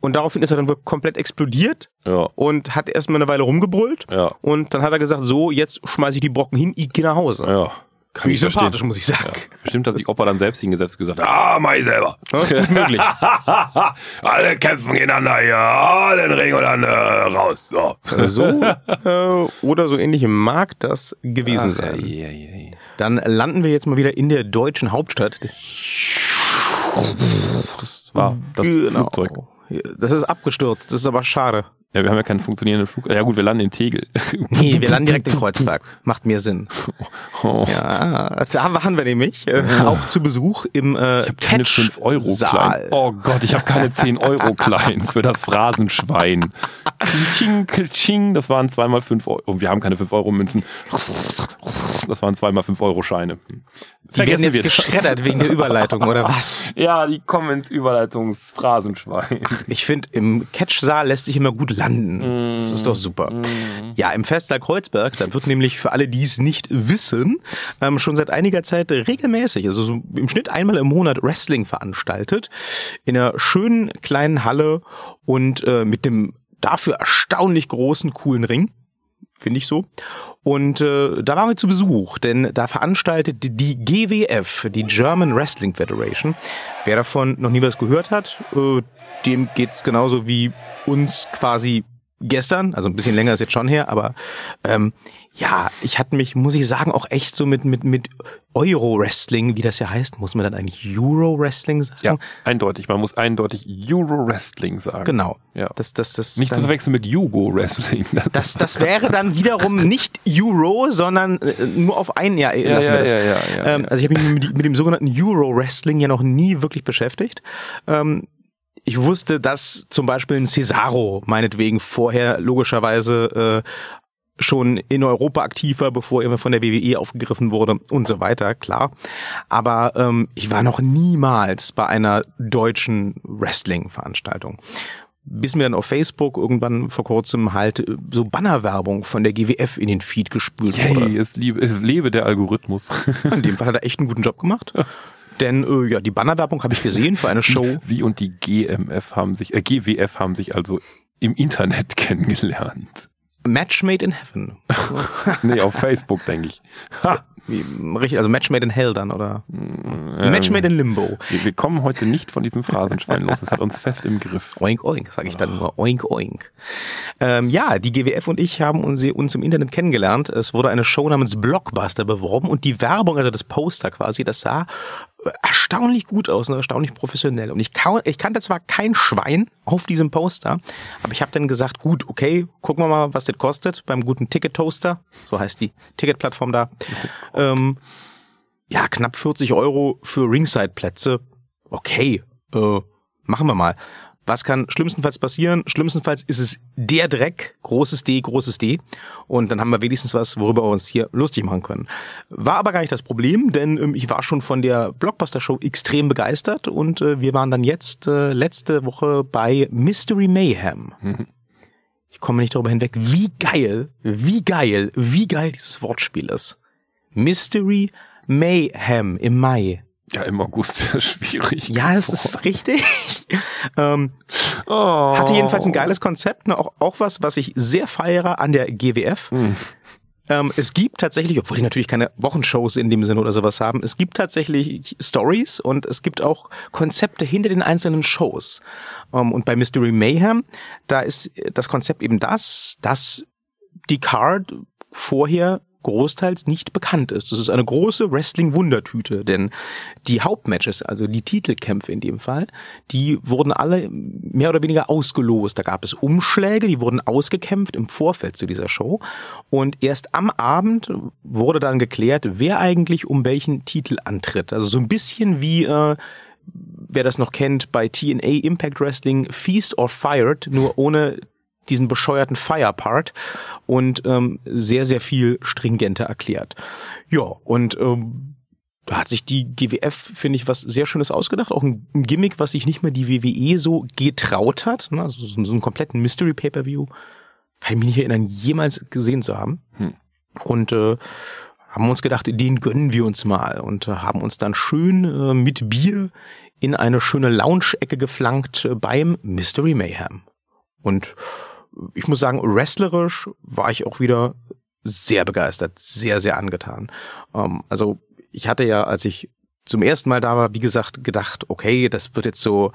Und daraufhin ist er dann wohl komplett explodiert Ja. und hat erstmal eine Weile rumgebrüllt. Ja. Und dann hat er gesagt, so, jetzt schmeiße ich die Brocken hin, ich gehe nach Hause. Ja. Kann Finde ich verstehen. sympathisch, muss ich sagen. Bestimmt hat sich Opa dann selbst hingesetzt und gesagt, ah, mach ich selber. Ja, ist gut möglich. alle kämpfen gegeneinander hier, alle in den Ring und dann äh, raus. So. so äh, oder so ähnlich mag das gewesen sein. Ei, ei, ei. Dann landen wir jetzt mal wieder in der deutschen Hauptstadt. Das war das Flugzeug. Das ist abgestürzt, das ist aber schade. Ja, wir haben ja keinen funktionierenden Flug. Ja gut, wir landen in Tegel. Nee, wir landen direkt in Kreuzberg. Macht mehr Sinn. Oh. Ja, da waren wir nämlich äh, auch zu Besuch im äh, Ich habe keine 5 Euro klein. Oh Gott, ich habe keine 10 Euro klein für das Phrasenschwein. Klitsching, klitsching, das waren zweimal 5 Euro. Und wir haben keine 5 Euro Münzen. Das waren zweimal 5 Euro Scheine. Die werden jetzt geschreddert wegen der Überleitung, oder was? Ja, die kommen ins Überleitungsphrasenschwein. Ich finde, im Catch-Saal lässt sich immer gut landen. Das ist doch super. Ja, im Festsaal Kreuzberg, da wird nämlich für alle, die es nicht wissen, ähm, schon seit einiger Zeit regelmäßig, also so im Schnitt einmal im Monat Wrestling veranstaltet. In einer schönen kleinen Halle und äh, mit dem dafür erstaunlich großen, coolen Ring. Finde ich so. Und äh, da waren wir zu Besuch, denn da veranstaltet die GWF, die German Wrestling Federation. Wer davon noch nie was gehört hat, äh, dem geht's genauso wie uns quasi gestern, also ein bisschen länger ist jetzt schon her, aber ähm, ja, ich hatte mich, muss ich sagen, auch echt so mit mit mit Euro-Wrestling, wie das ja heißt, muss man dann eigentlich Euro-Wrestling sagen? Ja, eindeutig. Man muss eindeutig Euro-Wrestling sagen. Genau. Ja. Das, das, das, Nicht zu verwechseln mit Jugo-Wrestling. Das, das wäre dann wiederum nicht Euro, sondern äh, nur auf ein Jahr. Ja, lassen ja, wir das. ja, ja, ja, ähm, ja. Also ich habe mich mit, mit dem sogenannten Euro-Wrestling ja noch nie wirklich beschäftigt. Ähm, ich wusste, dass zum Beispiel ein Cesaro meinetwegen vorher logischerweise äh, schon in Europa aktiv war, bevor er von der WWE aufgegriffen wurde und so weiter, klar. Aber ähm, ich war noch niemals bei einer deutschen Wrestling-Veranstaltung bis mir dann auf Facebook irgendwann vor kurzem halt äh, so Bannerwerbung von der GWF in den Feed gespült Yay, wurde. es, liebe, es lebe der Algorithmus. In dem Fall hat er echt einen guten Job gemacht. Denn äh, ja, die Bannerwerbung habe ich gesehen für eine Show. Sie und die GMF haben sich, äh, GWF haben sich also im Internet kennengelernt. Match Made in Heaven. Nee, auf Facebook, denke ich. Ha, richtig, also Match Made in Hell dann, oder? ähm, Match Made in Limbo. wir, wir kommen heute nicht von diesem Phrasenschwein los. Es hat uns fest im Griff. Oink oink, sage ich dann nur. Oink oink. Ähm, ja, die GWF und ich haben uns, uns im Internet kennengelernt. Es wurde eine Show namens Blockbuster beworben und die Werbung, also das Poster quasi, das sah erstaunlich gut aus und erstaunlich professionell. Und ich, ich kannte zwar kein Schwein auf diesem Poster, aber ich habe dann gesagt, gut, okay, gucken wir mal, was das kostet beim guten Ticket Toaster. So heißt die Ticketplattform da. ähm, ja, knapp 40 Euro für Ringside-Plätze. Okay, äh, machen wir mal. Was kann schlimmstenfalls passieren? Schlimmstenfalls ist es der Dreck, großes D, großes D. Und dann haben wir wenigstens was, worüber wir uns hier lustig machen können. War aber gar nicht das Problem, denn ähm, ich war schon von der Blockbuster-Show extrem begeistert und äh, wir waren dann jetzt äh, letzte Woche bei Mystery Mayhem. Ich komme nicht darüber hinweg, wie geil, wie geil, wie geil dieses Wortspiel ist. Mystery Mayhem im Mai. Ja, im August wäre schwierig. Ja, es ist richtig. ähm, Oh. hatte jedenfalls ein geiles Konzept, ne? auch, auch was, was ich sehr feiere an der GWF. Hm. Ähm, es gibt tatsächlich, obwohl die natürlich keine Wochenshows in dem Sinne oder sowas haben, es gibt tatsächlich Stories und es gibt auch Konzepte hinter den einzelnen Shows. Ähm, und bei Mystery Mayhem, da ist das Konzept eben das, dass die Card vorher großteils nicht bekannt ist. Das ist eine große Wrestling-Wundertüte, denn die Hauptmatches, also die Titelkämpfe in dem Fall, die wurden alle mehr oder weniger ausgelost. Da gab es Umschläge, die wurden ausgekämpft im Vorfeld zu dieser Show und erst am Abend wurde dann geklärt, wer eigentlich um welchen Titel antritt. Also so ein bisschen wie äh, wer das noch kennt bei TNA Impact Wrestling Feast or Fired, nur ohne diesen bescheuerten Fire-Part und ähm, sehr, sehr viel stringenter erklärt. Ja, und ähm, da hat sich die GWF, finde ich, was sehr Schönes ausgedacht. Auch ein, ein, Gimmick, was sich nicht mehr die WWE so getraut hat. Ne? Also so, so einen kompletten Mystery Pay-Per-View. Kann ich mich nicht erinnern, jemals gesehen zu haben. Hm. Und äh, haben uns gedacht, den gönnen wir uns mal und äh, haben uns dann schön äh, mit Bier in eine schöne Lounge-Ecke geflankt äh, beim Mystery Mayhem. Und ich muss sagen, wrestlerisch war ich auch wieder sehr begeistert, sehr, sehr angetan. Ähm, also ich hatte ja, als ich zum ersten Mal da war, wie gesagt, gedacht, okay, das wird jetzt so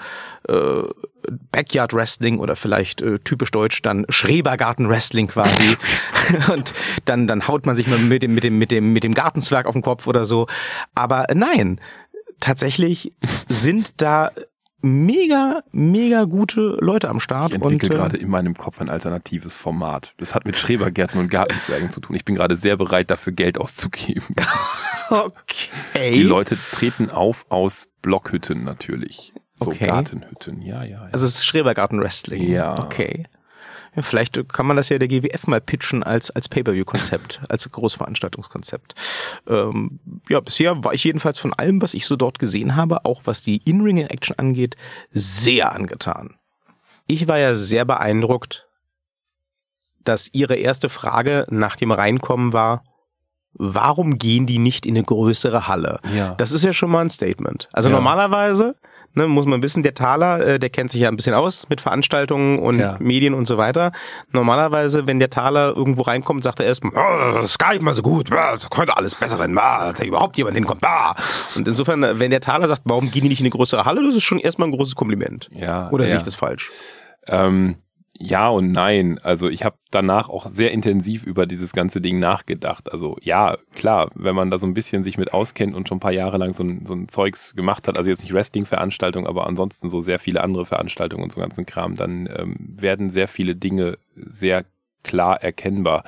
äh, Backyard Wrestling oder vielleicht äh, typisch deutsch dann Schrebergarten Wrestling quasi. und dann dann haut man sich mal mit dem mit dem mit dem mit dem Gartenzwerg auf den Kopf oder so. Aber nein, tatsächlich sind da mega, mega gute Leute am Start. Ich entwickle und, äh, gerade in meinem Kopf ein alternatives Format. Das hat mit Schrebergärten und Gartenzwergen zu tun. Ich bin gerade sehr bereit, dafür Geld auszugeben. okay. Die Leute treten auf aus Blockhütten natürlich. So okay. Gartenhütten, ja, ja, ja. Also es ist Schrebergarten Wrestling. Ja. Okay. Ja, vielleicht kann man das ja der GWF mal pitchen als, als Pay-Per-View-Konzept, als Großveranstaltungskonzept. Ähm, ja, bisher war ich jedenfalls von allem, was ich so dort gesehen habe, auch was die In-Ring-Action angeht, sehr angetan. Ich war ja sehr beeindruckt, dass ihre erste Frage nach dem Reinkommen war, warum gehen die nicht in eine größere Halle? Ja. Das ist ja schon mal ein Statement. Also ja. normalerweise ne, muss man wissen, der Taler, äh, der kennt sich ja ein bisschen aus mit Veranstaltungen und ja. Medien und so weiter. Normalerweise, wenn der Taler irgendwo reinkommt, sagt er erstmal, oh, das ist gar nicht mal so gut, das könnte alles besser sein, da überhaupt jemand hinkommt. Ah. Und insofern, wenn der Taler sagt, warum gehen die nicht in eine größere Halle, das ist schon erstmal ein großes Kompliment. Ja. Oder ja. sehe ich das falsch? Ähm ja und nein. Also ich habe danach auch sehr intensiv über dieses ganze Ding nachgedacht. Also ja, klar, wenn man da so ein bisschen sich mit auskennt und schon ein paar Jahre lang so ein, so ein Zeugs gemacht hat, also jetzt nicht Wrestling-Veranstaltungen, aber ansonsten so sehr viele andere Veranstaltungen und so ganzen Kram, dann ähm, werden sehr viele Dinge sehr klar erkennbar.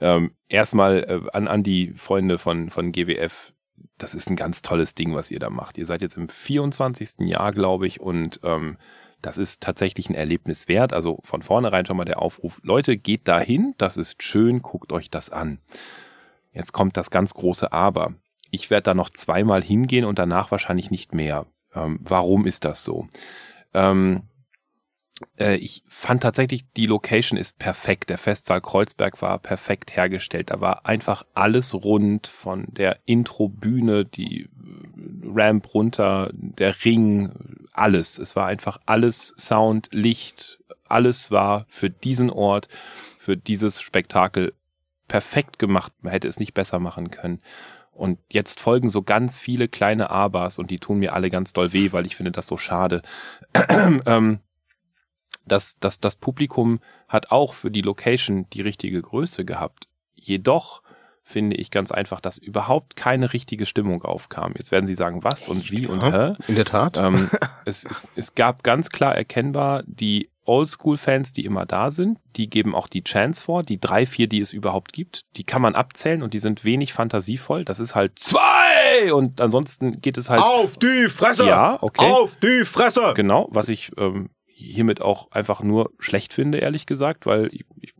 Ähm, erstmal äh, an, an die Freunde von, von GWF. Das ist ein ganz tolles Ding, was ihr da macht. Ihr seid jetzt im 24. Jahr, glaube ich, und ähm, das ist tatsächlich ein Erlebnis wert. Also von vornherein schon mal der Aufruf, Leute, geht dahin, das ist schön, guckt euch das an. Jetzt kommt das ganz große Aber. Ich werde da noch zweimal hingehen und danach wahrscheinlich nicht mehr. Ähm, warum ist das so? Ähm, äh, ich fand tatsächlich, die Location ist perfekt. Der Festsaal Kreuzberg war perfekt hergestellt. Da war einfach alles rund von der Introbühne, die Ramp runter, der Ring, alles. Es war einfach alles Sound, Licht, alles war für diesen Ort, für dieses Spektakel perfekt gemacht. Man hätte es nicht besser machen können. Und jetzt folgen so ganz viele kleine Abers und die tun mir alle ganz doll weh, weil ich finde das so schade. ähm, das, das, das Publikum hat auch für die Location die richtige Größe gehabt. Jedoch finde ich ganz einfach, dass überhaupt keine richtige Stimmung aufkam. Jetzt werden Sie sagen, was und wie und hä? In der Tat. Ähm, es, es, es gab ganz klar erkennbar die Oldschool-Fans, die immer da sind, die geben auch die Chance vor, die drei, vier, die es überhaupt gibt, die kann man abzählen und die sind wenig fantasievoll. Das ist halt zwei und ansonsten geht es halt auf die Fresse. Ja, okay. Auf die Fresse. Genau, was ich ähm, hiermit auch einfach nur schlecht finde, ehrlich gesagt, weil ich, ich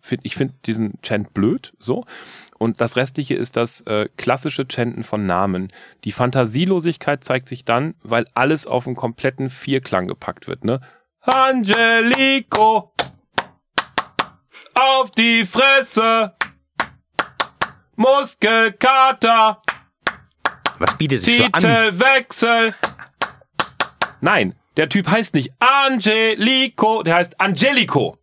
finde ich finde diesen Chant blöd, so. Und das restliche ist das äh, klassische Chanten von Namen. Die Fantasielosigkeit zeigt sich dann, weil alles auf einen kompletten Vierklang gepackt wird, ne? Angelico! Auf die Fresse! Muskelkater! Was bietet sich so an? Titelwechsel! Nein, der Typ heißt nicht Angelico, der heißt Angelico.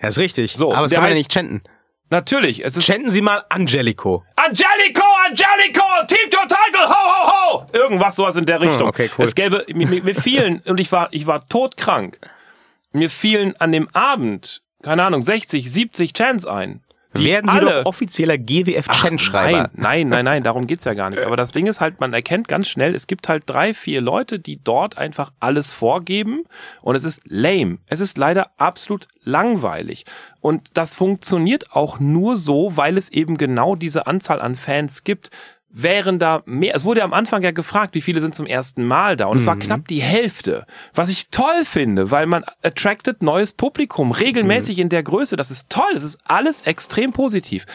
Ja, ist richtig. So, aber das kann man ja nicht chanten. Natürlich, es ist. Chanten Sie mal Angelico. Angelico, Angelico, Team Your Title, ho, ho, ho! Irgendwas sowas in der Richtung. Hm, okay, cool. Es gäbe, mir, mir fielen, und ich war, ich war todkrank. Mir fielen an dem Abend, keine Ahnung, 60, 70 Chants ein. Werden Sie alle, doch offizieller GWF-Chan-Schreiber. Nein, nein, nein, nein, darum geht's ja gar nicht. Aber das Ding ist halt, man erkennt ganz schnell, es gibt halt drei, vier Leute, die dort einfach alles vorgeben und es ist lame. Es ist leider absolut langweilig. Und das funktioniert auch nur so, weil es eben genau diese Anzahl an Fans gibt wären da mehr, es wurde am Anfang ja gefragt, wie viele sind zum ersten Mal da und es war Mhm. knapp die Hälfte. Was ich toll finde, weil man attracted neues Publikum, regelmäßig in der Größe, das ist toll, das ist alles extrem positiv.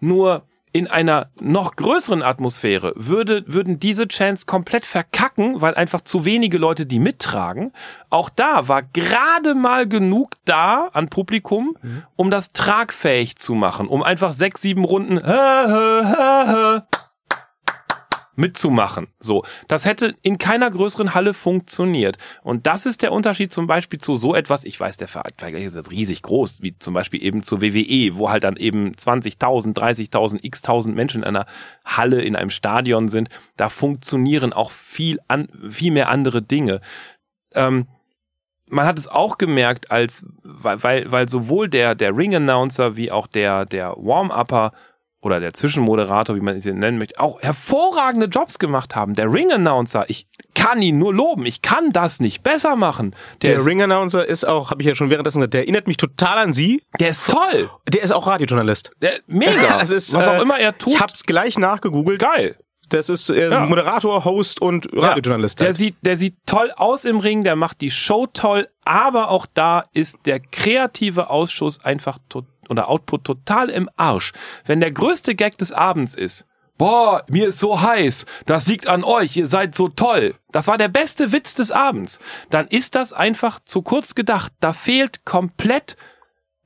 Nur in einer noch größeren Atmosphäre würde, würden diese Chants komplett verkacken, weil einfach zu wenige Leute die mittragen. Auch da war gerade mal genug da an Publikum, um das tragfähig zu machen, um einfach sechs, sieben Runden mitzumachen. So, das hätte in keiner größeren Halle funktioniert. Und das ist der Unterschied zum Beispiel zu so etwas, ich weiß, der Vergleich ist jetzt riesig groß, wie zum Beispiel eben zur WWE, wo halt dann eben 20.000, 30.000, x-tausend Menschen in einer Halle, in einem Stadion sind. Da funktionieren auch viel, an, viel mehr andere Dinge. Ähm, man hat es auch gemerkt, als weil, weil, sowohl der, der Ring-Announcer wie auch der, der Warm-Upper oder der Zwischenmoderator, wie man es nennen möchte, auch hervorragende Jobs gemacht haben. Der Ring-Announcer, ich kann ihn nur loben, ich kann das nicht besser machen. Der, Der Ring-Announcer ist auch, habe ich ja schon währenddessen gesagt, der erinnert mich total an Sie. der ist toll, Der ist auch Radiojournalist. der, mega, Das ist, was auch äh, immer er tut, Ich hab's gleich nachgegoogelt. geil. Das ist äh, Ja. Moderator, Host und Radiojournalist. Der halt. sieht, der sieht toll aus im Ring, der macht die Show toll, aber auch da ist der kreative Ausschuss einfach to oder Output total im Arsch. Wenn der größte Gag des Abends ist, boah, mir ist so heiß, das liegt an euch, ihr seid so toll. Das war der beste Witz des Abends. Dann ist das einfach zu kurz gedacht. Da fehlt komplett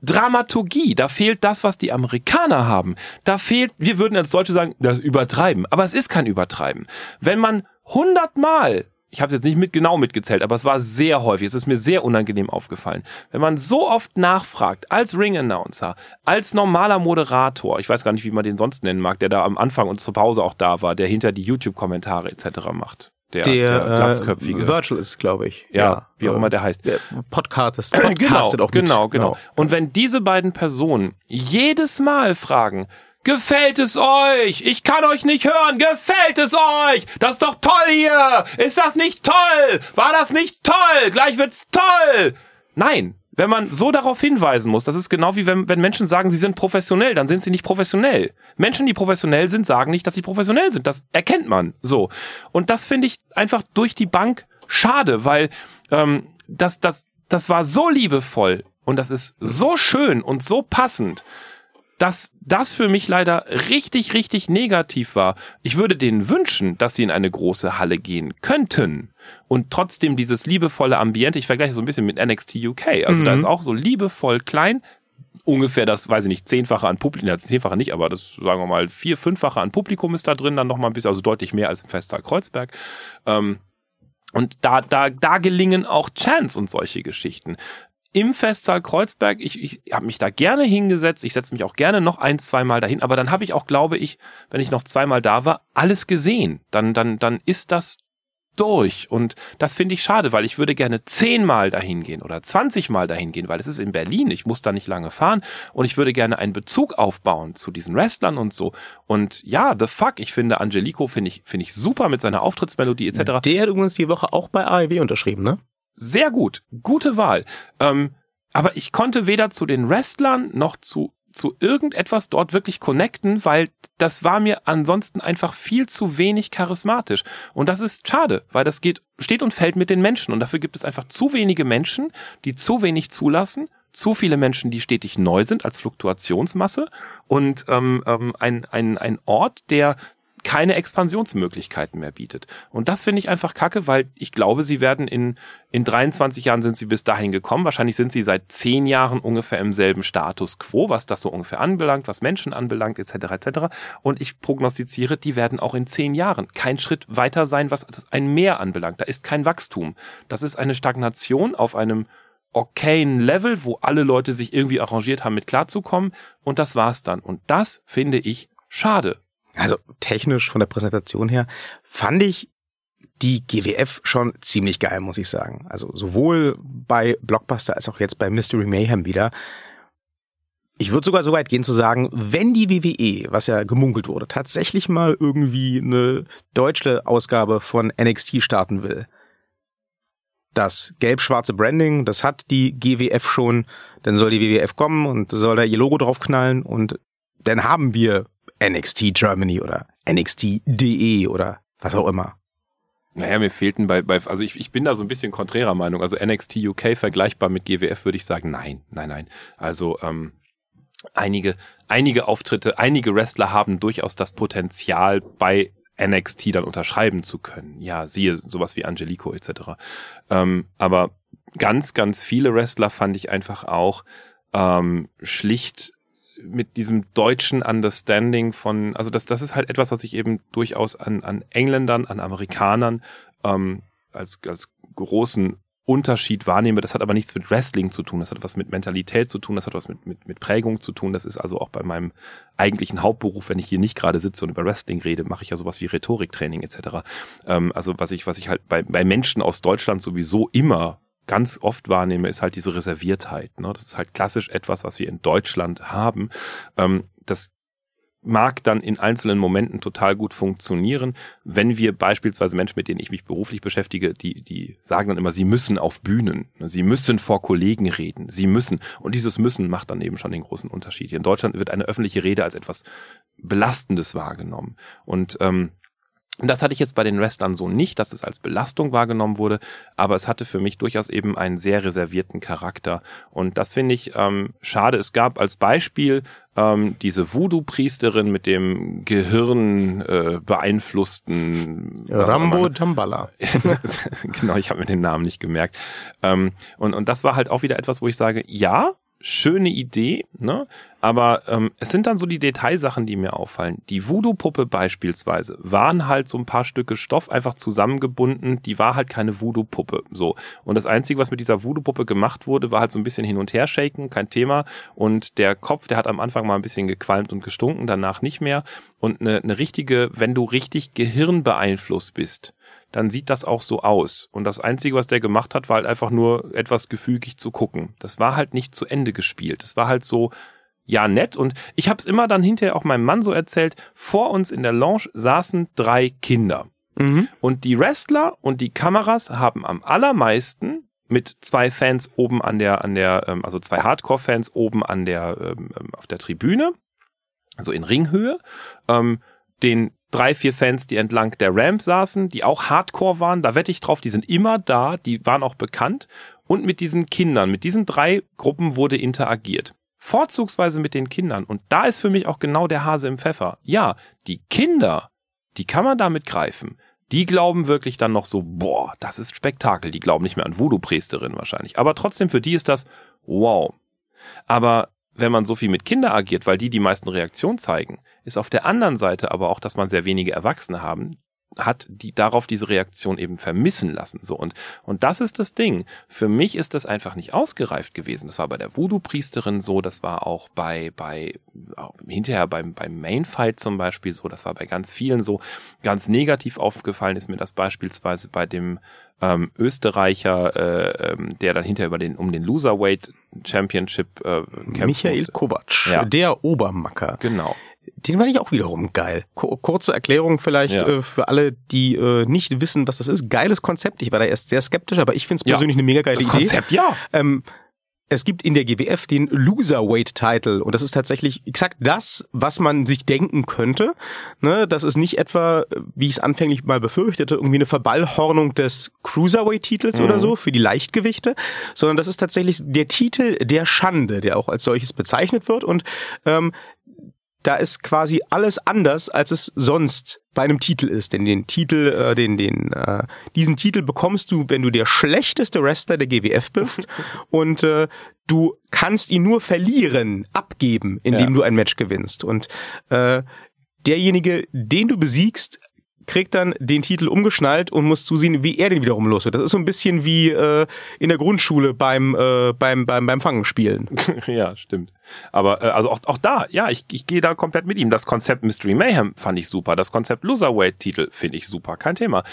Dramaturgie, da fehlt das, was die Amerikaner haben. Da fehlt, wir würden als Deutsche sagen, das Übertreiben. Aber es ist kein Übertreiben. Wenn man hundertmal, ich habe es jetzt nicht mit genau mitgezählt, aber es war sehr häufig, es ist mir sehr unangenehm aufgefallen. Wenn man so oft nachfragt, als Ring-Announcer, als normaler Moderator, ich weiß gar nicht, wie man den sonst nennen mag, der da am Anfang und zur Pause auch da war, der hinter die YouTube-Kommentare etc. macht. Der, der, der glatzköpfige. Äh, Virtual ist, glaube ich. ja, wie auch äh, immer der heißt. Der Podcastet, Genau, podcastet auch mit. genau, genau. Und wenn diese beiden Personen jedes Mal fragen, gefällt es euch? Ich kann euch nicht hören. Gefällt es euch? Das ist doch toll hier. Ist das nicht toll? War das nicht toll? Gleich wird's toll. Nein. Wenn man so darauf hinweisen muss, das ist genau wie wenn, wenn Menschen sagen, sie sind professionell, dann sind sie nicht professionell. Menschen, die professionell sind, sagen nicht, dass sie professionell sind. Das erkennt man so. Und das finde ich einfach durch die Bank schade, weil ähm, das, das, das war so liebevoll und das ist so schön und so passend, dass das für mich leider richtig, richtig negativ war. Ich würde denen wünschen, dass sie in eine große Halle gehen könnten und trotzdem dieses liebevolle Ambiente, ich vergleiche so ein bisschen mit NXT UK, also da ist auch so liebevoll klein, ungefähr das, weiß ich nicht, zehnfache an Publikum, ja, zehnfache nicht, aber das, sagen wir mal, vier, fünffache an Publikum ist da drin, dann noch mal ein bisschen, also deutlich mehr als im Festsaal Kreuzberg. Ähm, und da, da, da gelingen auch Chance und solche Geschichten. Im Festsaal Kreuzberg, ich, ich habe mich da gerne hingesetzt, ich setze mich auch gerne noch ein, zweimal dahin, aber dann habe ich auch, glaube ich, wenn ich noch zweimal da war, alles gesehen. Dann, dann, dann ist das durch. Und das finde ich schade, weil ich würde gerne zehnmal dahin gehen oder zwanzigmal dahin gehen, weil es ist in Berlin, ich muss da nicht lange fahren und ich würde gerne einen Bezug aufbauen zu diesen Wrestlern und so. Und ja, the fuck, ich finde Angelico finde ich, finde ich super mit seiner Auftrittsmelodie etc. Der hat übrigens die Woche auch bei AEW unterschrieben, ne? Sehr gut, gute Wahl. Ähm, aber ich konnte weder zu den Wrestlern noch zu zu irgendetwas dort wirklich connecten, weil das war mir ansonsten einfach viel zu wenig charismatisch. Und das ist schade, weil das geht, steht und fällt mit den Menschen. Und dafür gibt es einfach zu wenige Menschen, die zu wenig zulassen, zu viele Menschen, die stetig neu sind als Fluktuationsmasse und ähm, ähm, ein, ein, ein Ort, der keine Expansionsmöglichkeiten mehr bietet. Und das finde ich einfach kacke, weil ich glaube, sie werden in, in 23 Jahren sind sie bis dahin gekommen. Wahrscheinlich sind sie seit 10 Jahren ungefähr im selben Status quo, was das so ungefähr anbelangt, was Menschen anbelangt, etc. etc. Und ich prognostiziere, die werden auch in 10 Jahren keinen Schritt weiter sein, was ein Mehr anbelangt. Da ist kein Wachstum. Das ist eine Stagnation auf einem okayen Level, wo alle Leute sich irgendwie arrangiert haben, mit klarzukommen. Und das war's dann. Und das finde ich schade. Also technisch von der Präsentation her fand ich die GWF schon ziemlich geil, muss ich sagen. Also sowohl bei Blockbuster als auch jetzt bei Mystery Mayhem wieder. Ich würde sogar so weit gehen zu sagen, wenn die WWE, was ja gemunkelt wurde, tatsächlich mal irgendwie eine deutsche Ausgabe von NXT starten will, das gelb-schwarze Branding, das hat die GWF schon, dann soll die WWF kommen und soll da ihr Logo draufknallen und dann haben wir NXT Germany oder NXT.de oder was auch immer. Naja, mir fehlten bei, bei also ich, ich bin da so ein bisschen konträrer Meinung. Also NXT UK vergleichbar mit GWF würde ich sagen, nein, nein, nein. Also ähm, einige, einige Auftritte, einige Wrestler haben durchaus das Potenzial bei NXT dann unterschreiben zu können. Ja, siehe sowas wie Angelico etc. Ähm, aber ganz, ganz viele Wrestler fand ich einfach auch ähm, schlicht mit diesem deutschen Understanding von, also das, das ist halt etwas, was ich eben durchaus an, an Engländern, an Amerikanern ähm, als, als großen Unterschied wahrnehme. Das hat aber nichts mit Wrestling zu tun, das hat was mit Mentalität zu tun, das hat was mit, mit, mit Prägung zu tun. Das ist also auch bei meinem eigentlichen Hauptberuf, wenn ich hier nicht gerade sitze und über Wrestling rede, mache ich ja sowas wie Rhetoriktraining etc. Ähm, also was ich, was ich halt bei, bei Menschen aus Deutschland sowieso immer ganz oft wahrnehme, ist halt diese Reserviertheit. Ne? Das ist halt klassisch etwas, was wir in Deutschland haben. Ähm, das mag dann in einzelnen Momenten total gut funktionieren, wenn wir beispielsweise Menschen, mit denen ich mich beruflich beschäftige, die, die sagen dann immer, sie müssen auf Bühnen, sie müssen vor Kollegen reden, sie müssen. Und dieses Müssen macht dann eben schon den großen Unterschied. In Deutschland wird eine öffentliche Rede als etwas Belastendes wahrgenommen. Und ähm, das hatte ich jetzt bei den Wrestlern so nicht, dass es als Belastung wahrgenommen wurde, aber es hatte für mich durchaus eben einen sehr reservierten Charakter. Und das finde ich ähm, schade. Es gab als Beispiel ähm, diese Voodoo-Priesterin mit dem Gehirn äh, beeinflussten Rambo Dambala. genau, ich habe mir den Namen nicht gemerkt. Ähm, und, und das war halt auch wieder etwas, wo ich sage, ja, schöne Idee, ne? Aber ähm, es sind dann so die Detailsachen, die mir auffallen. Die Voodoo-Puppe beispielsweise waren halt so ein paar Stücke Stoff einfach zusammengebunden. Die war halt keine Voodoo-Puppe. So. Und das Einzige, was mit dieser Voodoo-Puppe gemacht wurde, war halt so ein bisschen hin und her shaken, kein Thema. Und der Kopf, der hat am Anfang mal ein bisschen gequalmt und gestunken, danach nicht mehr. Und eine, eine richtige, wenn du richtig gehirnbeeinflusst bist, dann sieht das auch so aus. Und das Einzige, was der gemacht hat, war halt einfach nur etwas gefügig zu gucken. Das war halt nicht zu Ende gespielt. Das war halt so, ja, nett. Und ich habe es immer dann hinterher auch meinem Mann so erzählt, vor uns in der Lounge saßen drei Kinder. Mhm. Und die Wrestler und die Kameras haben am allermeisten mit zwei Fans oben an der, an der, ähm, also zwei Hardcore-Fans oben an der, ähm, ähm, auf der Tribüne, also in Ringhöhe, ähm, den drei, vier Fans, die entlang der Ramp saßen, die auch Hardcore waren, da wette ich drauf, die sind immer da, die waren auch bekannt. Und mit diesen Kindern, mit diesen drei Gruppen wurde interagiert. Vorzugsweise mit den Kindern. Und da ist für mich auch genau der Hase im Pfeffer. Ja, die Kinder, die kann man damit greifen. Die glauben wirklich dann noch so, boah, das ist Spektakel. Die glauben nicht mehr an Voodoo-Priesterin wahrscheinlich. Aber trotzdem für die ist das, wow. Aber wenn man so viel mit Kindern agiert, weil die die meisten Reaktionen zeigen, ist auf der anderen Seite aber auch, dass man sehr wenige Erwachsene haben, hat die darauf diese Reaktion eben vermissen lassen so und und das ist das Ding für mich ist das einfach nicht ausgereift gewesen das war bei der Voodoo Priesterin so das war auch bei bei auch hinterher beim beim Main Fight zum Beispiel so das war bei ganz vielen so ganz negativ aufgefallen ist mir das beispielsweise bei dem ähm, Österreicher, äh, ähm, der dann hinterher über den um den Loserweight Championship äh, kämpft. Michael Kovac, ja. der Obermacker. Genau. Den fand ich auch wiederum geil. Kurze Erklärung vielleicht ja. äh, für alle, die äh, nicht wissen, was das ist. Geiles Konzept. Ich war da erst sehr skeptisch, aber ich finde es persönlich ja. eine mega geile das Idee. Konzept, ja. Ähm, es gibt in der GWF den Loserweight-Title und das ist tatsächlich exakt das, was man sich denken könnte. Ne, das ist nicht etwa, wie ich es anfänglich mal befürchtete, irgendwie eine Verballhornung des Cruiserweight-Titels mhm. oder so für die Leichtgewichte, sondern das ist tatsächlich der Titel der Schande, der auch als solches bezeichnet wird und ähm, da ist quasi alles anders, als es sonst bei einem Titel ist. Denn den Titel, äh, den, den, äh, diesen Titel bekommst du, wenn du der schlechteste Wrestler der GWF bist und äh, du kannst ihn nur verlieren, abgeben, indem ja. du ein Match gewinnst. Und äh, derjenige, den du besiegst, kriegt dann den Titel umgeschnallt und muss zusehen, wie er den wiederum los wird. Das ist so ein bisschen wie äh, in der Grundschule beim äh, beim beim beim Fangen spielen. ja, stimmt. Aber äh, also auch auch da, ja, ich ich gehe da komplett mit ihm. Das Konzept Mystery Mayhem fand ich super. Das Konzept Loserweight Titel finde ich super, kein Thema.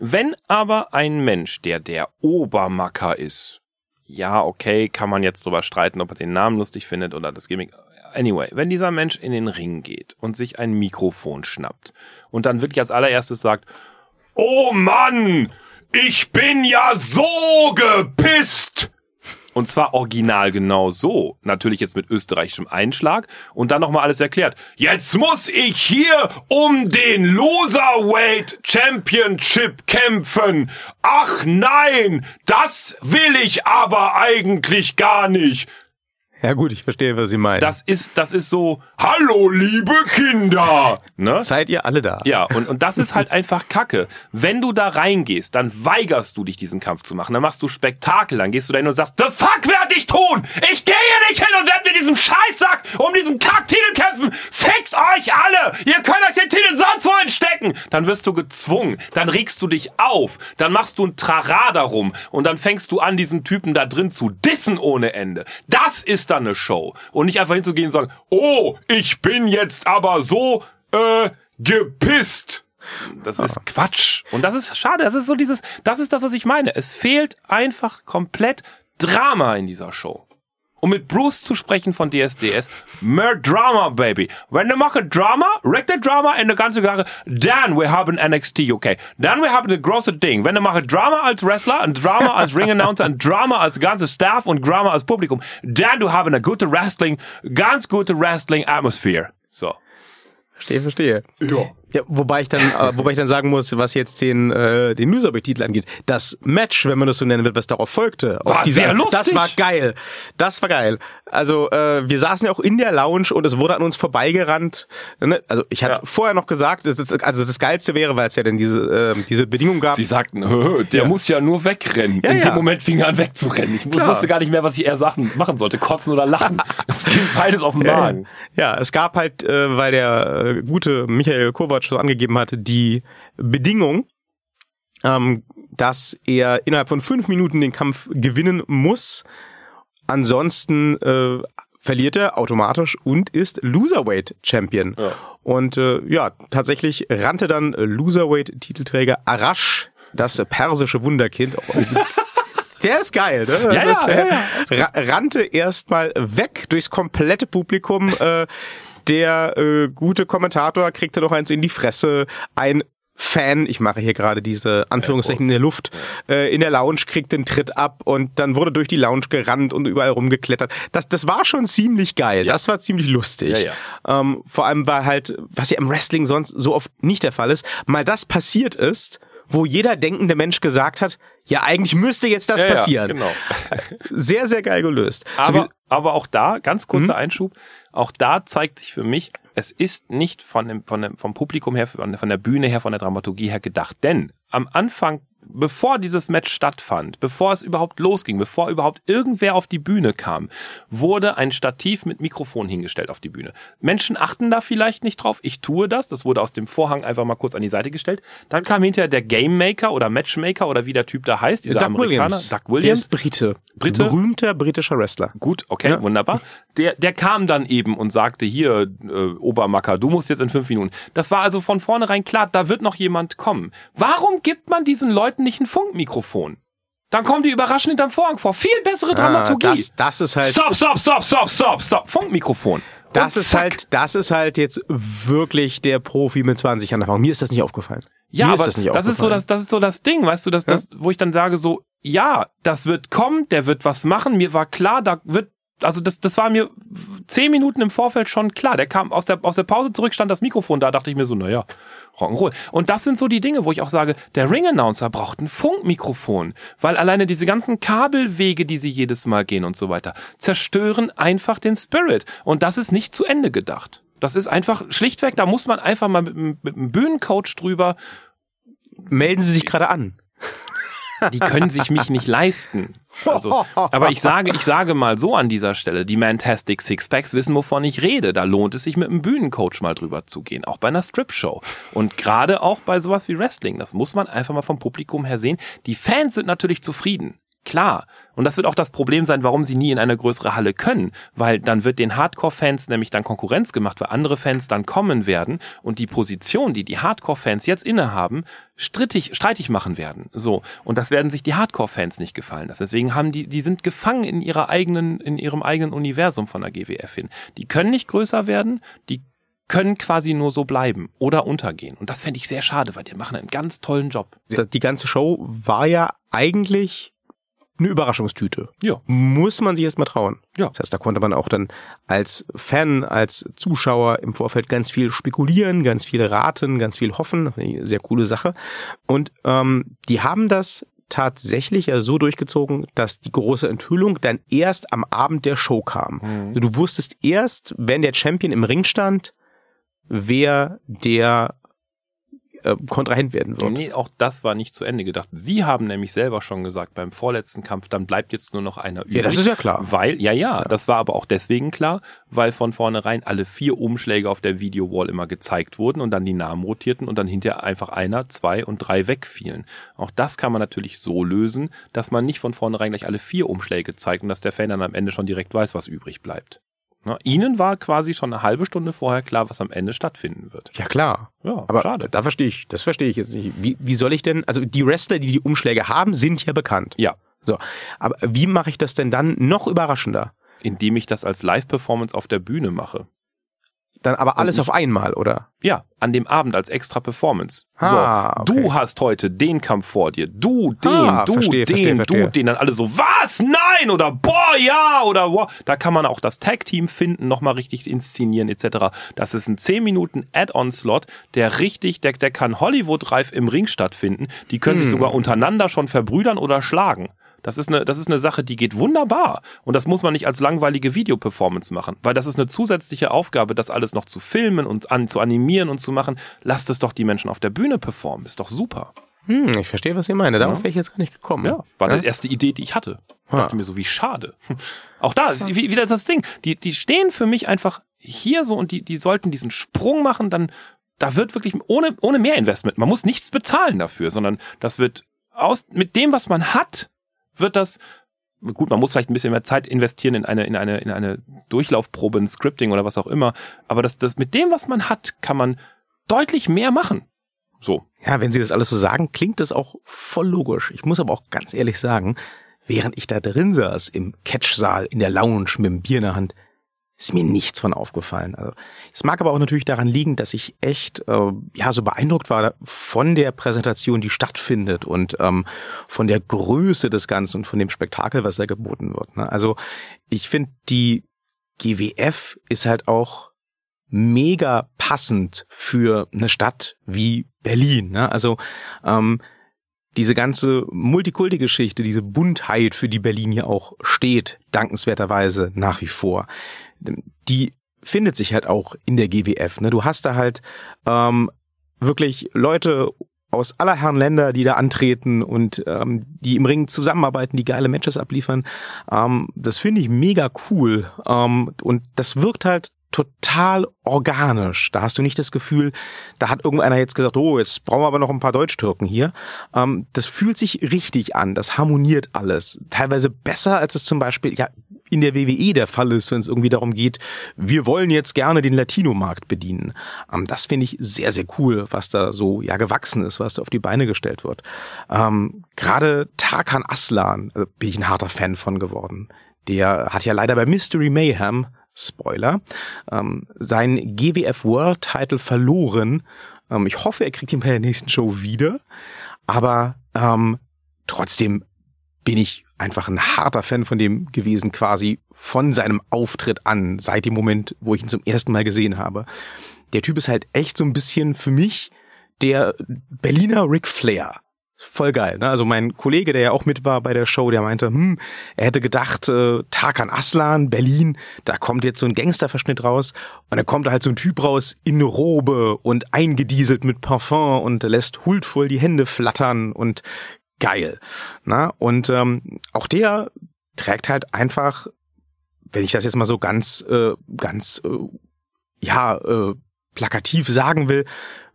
Wenn aber ein Mensch, der der Obermacker ist, ja, okay, kann man jetzt drüber streiten, ob er den Namen lustig findet oder das Gimmick Anyway, wenn dieser Mensch in den Ring geht und sich ein Mikrofon schnappt und dann wirklich als allererstes sagt, Oh Mann, ich bin ja so gepisst. Und zwar original genau so. Natürlich jetzt mit österreichischem Einschlag. Und dann nochmal alles erklärt. Jetzt muss ich hier um den Loserweight Championship kämpfen. Ach nein, das will ich aber eigentlich gar nicht. Ja gut, ich verstehe, was Sie meinen. Das ist, das ist so, hallo liebe Kinder. Ne? Seid ihr alle da? Ja, und, und das ist halt einfach Kacke. Wenn du da reingehst, dann weigerst du dich, diesen Kampf zu machen. Dann machst du Spektakel, dann gehst du da hin und sagst, the fuck werd ich tun? Ich gehe hier nicht hin und werd mit diesem Scheißsack um diesen Kacktitel kämpfen. Fickt euch alle! Ihr könnt euch den Titel sonst wohin stecken! Dann wirst du gezwungen, dann regst du dich auf, dann machst du ein Trara darum und dann fängst du an, diesen Typen da drin zu dissen ohne Ende. Das ist dann eine Show. Und nicht einfach hinzugehen und sagen, oh, ich bin jetzt aber so, äh, gepisst. Das ist Quatsch. Und das ist schade. Das ist so dieses, das ist das, was ich meine. Es fehlt einfach komplett Drama in dieser Show. Um mit Bruce zu sprechen von DSDS, mehr Drama, baby. Wenn du machen Drama, regt der Drama in der ganzen Sache, dann wir haben NXT UK. Dann wir haben das große Ding. Wenn du machen Drama als Wrestler, ein Drama als Ring Announcer, ein Drama als ganze Staff und Drama als Publikum, dann du haben eine gute Wrestling, ganz gute Wrestling Atmosphere. So. Verstehe, verstehe. Ja. Ja, wobei ich dann, äh, wobei ich dann sagen muss, was jetzt den äh, den Loserboy-Titel angeht, das Match, wenn man das so nennen will, was darauf folgte, War dieser, sehr lustig. das war geil, das war geil. Also äh, wir saßen ja auch in der Lounge und es wurde an uns vorbeigerannt. Ne? Also ich hatte Ja. vorher noch gesagt, das ist, also das geilste wäre, weil es ja dann diese äh, diese Bedingung gab. Sie sagten, "Hö, der Ja. muss ja nur wegrennen. Ja, In dem Moment fing er an wegzurennen. Ich Klar. wusste gar nicht mehr, was ich eher Sachen machen sollte. Kotzen oder lachen. Das ging beides auf den Magen. Ja, es gab halt, äh, weil der äh, gute Michael Kovac so angegeben hatte, die Bedingung, ähm, dass er innerhalb von fünf Minuten den Kampf gewinnen muss. Ansonsten äh, verliert er automatisch und ist Loserweight Champion. Ja. Und äh, ja, tatsächlich rannte dann Loserweight-Titelträger Arash, das persische Wunderkind. Der ist geil, ne? Ja, ja, ist, äh, ja, ra rannte erstmal weg durchs komplette Publikum. Äh, der äh, gute Kommentator kriegte noch eins in die Fresse. Ein Fan, ich mache hier gerade diese Anführungszeichen in der Luft, äh, in der Lounge kriegt den Tritt ab und dann wurde durch die Lounge gerannt und überall rumgeklettert. Das, das war schon ziemlich geil. Ja. Das war ziemlich lustig. Ja, ja. Ähm, vor allem war halt, was ja im Wrestling sonst so oft nicht der Fall ist, mal das passiert ist, wo jeder denkende Mensch gesagt hat, ja, eigentlich müsste jetzt das Ja, ja, passieren. genau. Sehr, sehr geil gelöst. So Aber, wie- aber auch da, ganz kurzer Hm? Einschub, auch da zeigt sich für mich, es ist nicht von dem, von dem, vom Publikum her, von der Bühne her, von der Dramaturgie her gedacht. Denn am Anfang, bevor dieses Match stattfand, bevor es überhaupt losging, bevor überhaupt irgendwer auf die Bühne kam, wurde ein Stativ mit Mikrofon hingestellt auf die Bühne. Menschen achten da vielleicht nicht drauf. Ich tue das. Das wurde aus dem Vorhang einfach mal kurz an die Seite gestellt. Dann kam hinterher der Game Maker oder Matchmaker oder wie der Typ da heißt, dieser Doug Amerikaner. Williams. Doug Der Williams. ist Brite. Brite? Berühmter britischer Wrestler. Gut, okay, Ja. wunderbar. Der, der kam dann eben und sagte, hier, äh, Obermacker, du musst jetzt in fünf Minuten. Das war also von vornherein klar, da wird noch jemand kommen. Warum gibt man diesen Leuten nicht ein Funkmikrofon? Dann kommen die überraschend hinterm Vorhang vor. Viel bessere Dramaturgie. Ah, das, das ist halt, stop, stop, stop, stop, stop, stop. Funkmikrofon. das ist halt, das ist halt jetzt wirklich der Profi mit 20 Jahren Erfahrung. Mir ist das nicht aufgefallen. Ja, Mir aber ist das nicht das ist so das, das ist so das Ding, weißt du, das, das, wo ich dann sage so, ja, das wird kommen, der wird was machen. Mir war klar, da wird, also das, das war mir zehn Minuten im Vorfeld schon klar. Der kam aus der, aus der Pause zurück, stand das Mikrofon da, dachte ich mir so, naja, Rock'n'Roll. Und das sind so die Dinge, wo ich auch sage, der Ring-Announcer braucht ein Funkmikrofon, weil alleine diese ganzen Kabelwege, die sie jedes Mal gehen und so weiter, zerstören einfach den Spirit. Und das ist nicht zu Ende gedacht. Das ist einfach schlichtweg, da muss man einfach mal mit, mit einem Bühnencoach drüber Melden Sie sich gerade an. Die können sich mich nicht leisten. Also, aber ich sage, ich sage mal so an dieser Stelle, die Mantastic Sixpacks wissen, wovon ich rede. Da lohnt es sich mit einem Bühnencoach mal drüber zu gehen, auch bei einer Strip-Show. Und gerade auch bei sowas wie Wrestling, das muss man einfach mal vom Publikum her sehen. Die Fans sind natürlich zufrieden. Klar. Und das wird auch das Problem sein, warum sie nie in eine größere Halle können, weil dann wird den Hardcore-Fans nämlich dann Konkurrenz gemacht, weil andere Fans dann kommen werden und die Position, die die Hardcore-Fans jetzt innehaben, strittig, streitig machen werden. So. Und das werden sich die Hardcore-Fans nicht gefallen. Deswegen haben die, die sind gefangen in ihrer eigenen, in ihrem eigenen Universum von der GWF hin. Die können nicht größer werden, die können quasi nur so bleiben oder untergehen. Und das fände ich sehr schade, weil die machen einen ganz tollen Job. Die ganze Show war ja eigentlich eine Überraschungstüte. Ja. Muss man sich erst mal trauen. Ja. Das heißt, da konnte man auch dann als Fan, als Zuschauer im Vorfeld ganz viel spekulieren, ganz viel raten, ganz viel hoffen. Sehr coole Sache. Und ähm, die haben das tatsächlich ja so durchgezogen, dass die große Enthüllung dann erst am Abend der Show kam. Mhm. Du wusstest erst, wenn der Champion im Ring stand, wer der äh, Kontrahent werden wird. Nee, auch das war nicht zu Ende gedacht. Sie haben nämlich selber schon gesagt, beim vorletzten Kampf, dann bleibt jetzt nur noch einer übrig. Ja, das ist ja klar. Weil, ja, ja, das war aber auch deswegen klar, weil von vornherein alle vier Umschläge auf der Videowall immer gezeigt wurden und dann die Namen rotierten und dann hinterher einfach einer, zwei und drei wegfielen. Auch das kann man natürlich so lösen, dass man nicht von vornherein gleich alle vier Umschläge zeigt und dass der Fan dann am Ende schon direkt weiß, was übrig bleibt. Na, ihnen war quasi schon eine halbe Stunde vorher klar, was am Ende stattfinden wird. Ja klar. Ja, Aber schade. da verstehe ich, das verstehe ich jetzt nicht. Wie, wie soll ich denn, also die Wrestler, die die Umschläge haben, sind ja bekannt. Ja, So. Aber wie mache ich das denn dann noch überraschender? indem ich das als Live-Performance auf der Bühne mache. Dann aber alles auf einmal, oder? Ja, an dem Abend als extra Performance. Ah, so, okay. du hast heute den Kampf vor dir, du den, Ah, du verstehe, den, verstehe, verstehe. du den, dann alle so, was? Nein! Oder boah, ja! Oder wow. Da kann man auch das Tag-Team finden, nochmal richtig inszenieren, etc. Das ist ein 10 Minuten Add-on-Slot, der richtig, der, der kann Hollywood-reif im Ring stattfinden. Die können sich Hm. sogar untereinander schon verbrüdern oder schlagen. Das ist, eine, das ist eine Sache, die geht wunderbar. Und das muss man nicht als langweilige Videoperformance machen, weil das ist eine zusätzliche Aufgabe, das alles noch zu filmen und an, zu animieren und zu machen. Lasst es doch die Menschen auf der Bühne performen. Ist doch super. Hm, ich verstehe, was ihr meine. Darauf Ja. wäre ich jetzt gar nicht gekommen. Ja, war Ja? die erste Idee, die ich hatte. Ha. Dachte mir so, wie schade. Auch da, wie, wieder ist das Ding. Die, die stehen für mich einfach hier so und die, die sollten diesen Sprung machen, dann, da wird wirklich ohne, ohne mehr Investment. Man muss nichts bezahlen dafür, sondern das wird aus, mit dem, was man hat, wird das, gut, man muss vielleicht ein bisschen mehr Zeit investieren in eine, in eine, in eine Durchlaufprobe, ein Scripting oder was auch immer. Aber das, das, mit dem, was man hat, kann man deutlich mehr machen. So. Ja, wenn Sie das alles so sagen, klingt das auch voll logisch. Ich muss aber auch ganz ehrlich sagen, während ich da drin saß, im Catch-Saal, in der Lounge mit dem Bier in der Hand, ist mir nichts von aufgefallen. Also es mag aber auch natürlich daran liegen, dass ich echt äh, ja so beeindruckt war von der Präsentation, die stattfindet und ähm, von der Größe des Ganzen und von dem Spektakel, was da geboten wird. Ne? Also ich finde die GWF ist halt auch mega passend für eine Stadt wie Berlin. Ne? Also ähm, diese ganze Multikulti-Geschichte, diese Buntheit, für die Berlin ja auch steht, dankenswerterweise nach wie vor, die findet sich halt auch in der GWF. Ne? Du hast da halt ähm, wirklich Leute aus aller Herren Länder, die da antreten und ähm, die im Ring zusammenarbeiten, die geile Matches abliefern. Ähm, das finde ich mega cool. Ähm, und das wirkt halt total organisch. Da hast du nicht das Gefühl, da hat irgendeiner jetzt gesagt, oh, jetzt brauchen wir aber noch ein paar Deutschtürken hier. Ähm, das fühlt sich richtig an, das harmoniert alles. Teilweise besser, als es zum Beispiel ja in der WWE der Fall ist, wenn es irgendwie darum geht, wir wollen jetzt gerne den Latino-Markt bedienen. Ähm, das finde ich sehr, sehr cool, was da so ja gewachsen ist, was da auf die Beine gestellt wird. Ähm, Gerade Tarkan Aslan, also bin ich ein harter Fan von geworden. Der hat ja leider bei Mystery Mayhem Spoiler, ähm, sein GWF World Title verloren. Ähm, ich hoffe, er kriegt ihn bei der nächsten Show wieder. Aber ähm, trotzdem bin ich einfach ein harter Fan von dem gewesen, quasi von seinem Auftritt an, seit dem Moment, wo ich ihn zum ersten Mal gesehen habe. Der Typ ist halt echt so ein bisschen für mich der Berliner Ric Flair voll geil. Ne? Also mein Kollege, der ja auch mit war bei der Show, der meinte, hm, er hätte gedacht, äh, Tarkan Aslan, Berlin, da kommt jetzt so ein Gangsterverschnitt raus und dann kommt da halt so ein Typ raus in Robe und eingedieselt mit Parfum und lässt huldvoll die Hände flattern und geil. Na? Und ähm, auch der trägt halt einfach, wenn ich das jetzt mal so ganz, äh, ganz, äh, ja, äh, plakativ sagen will,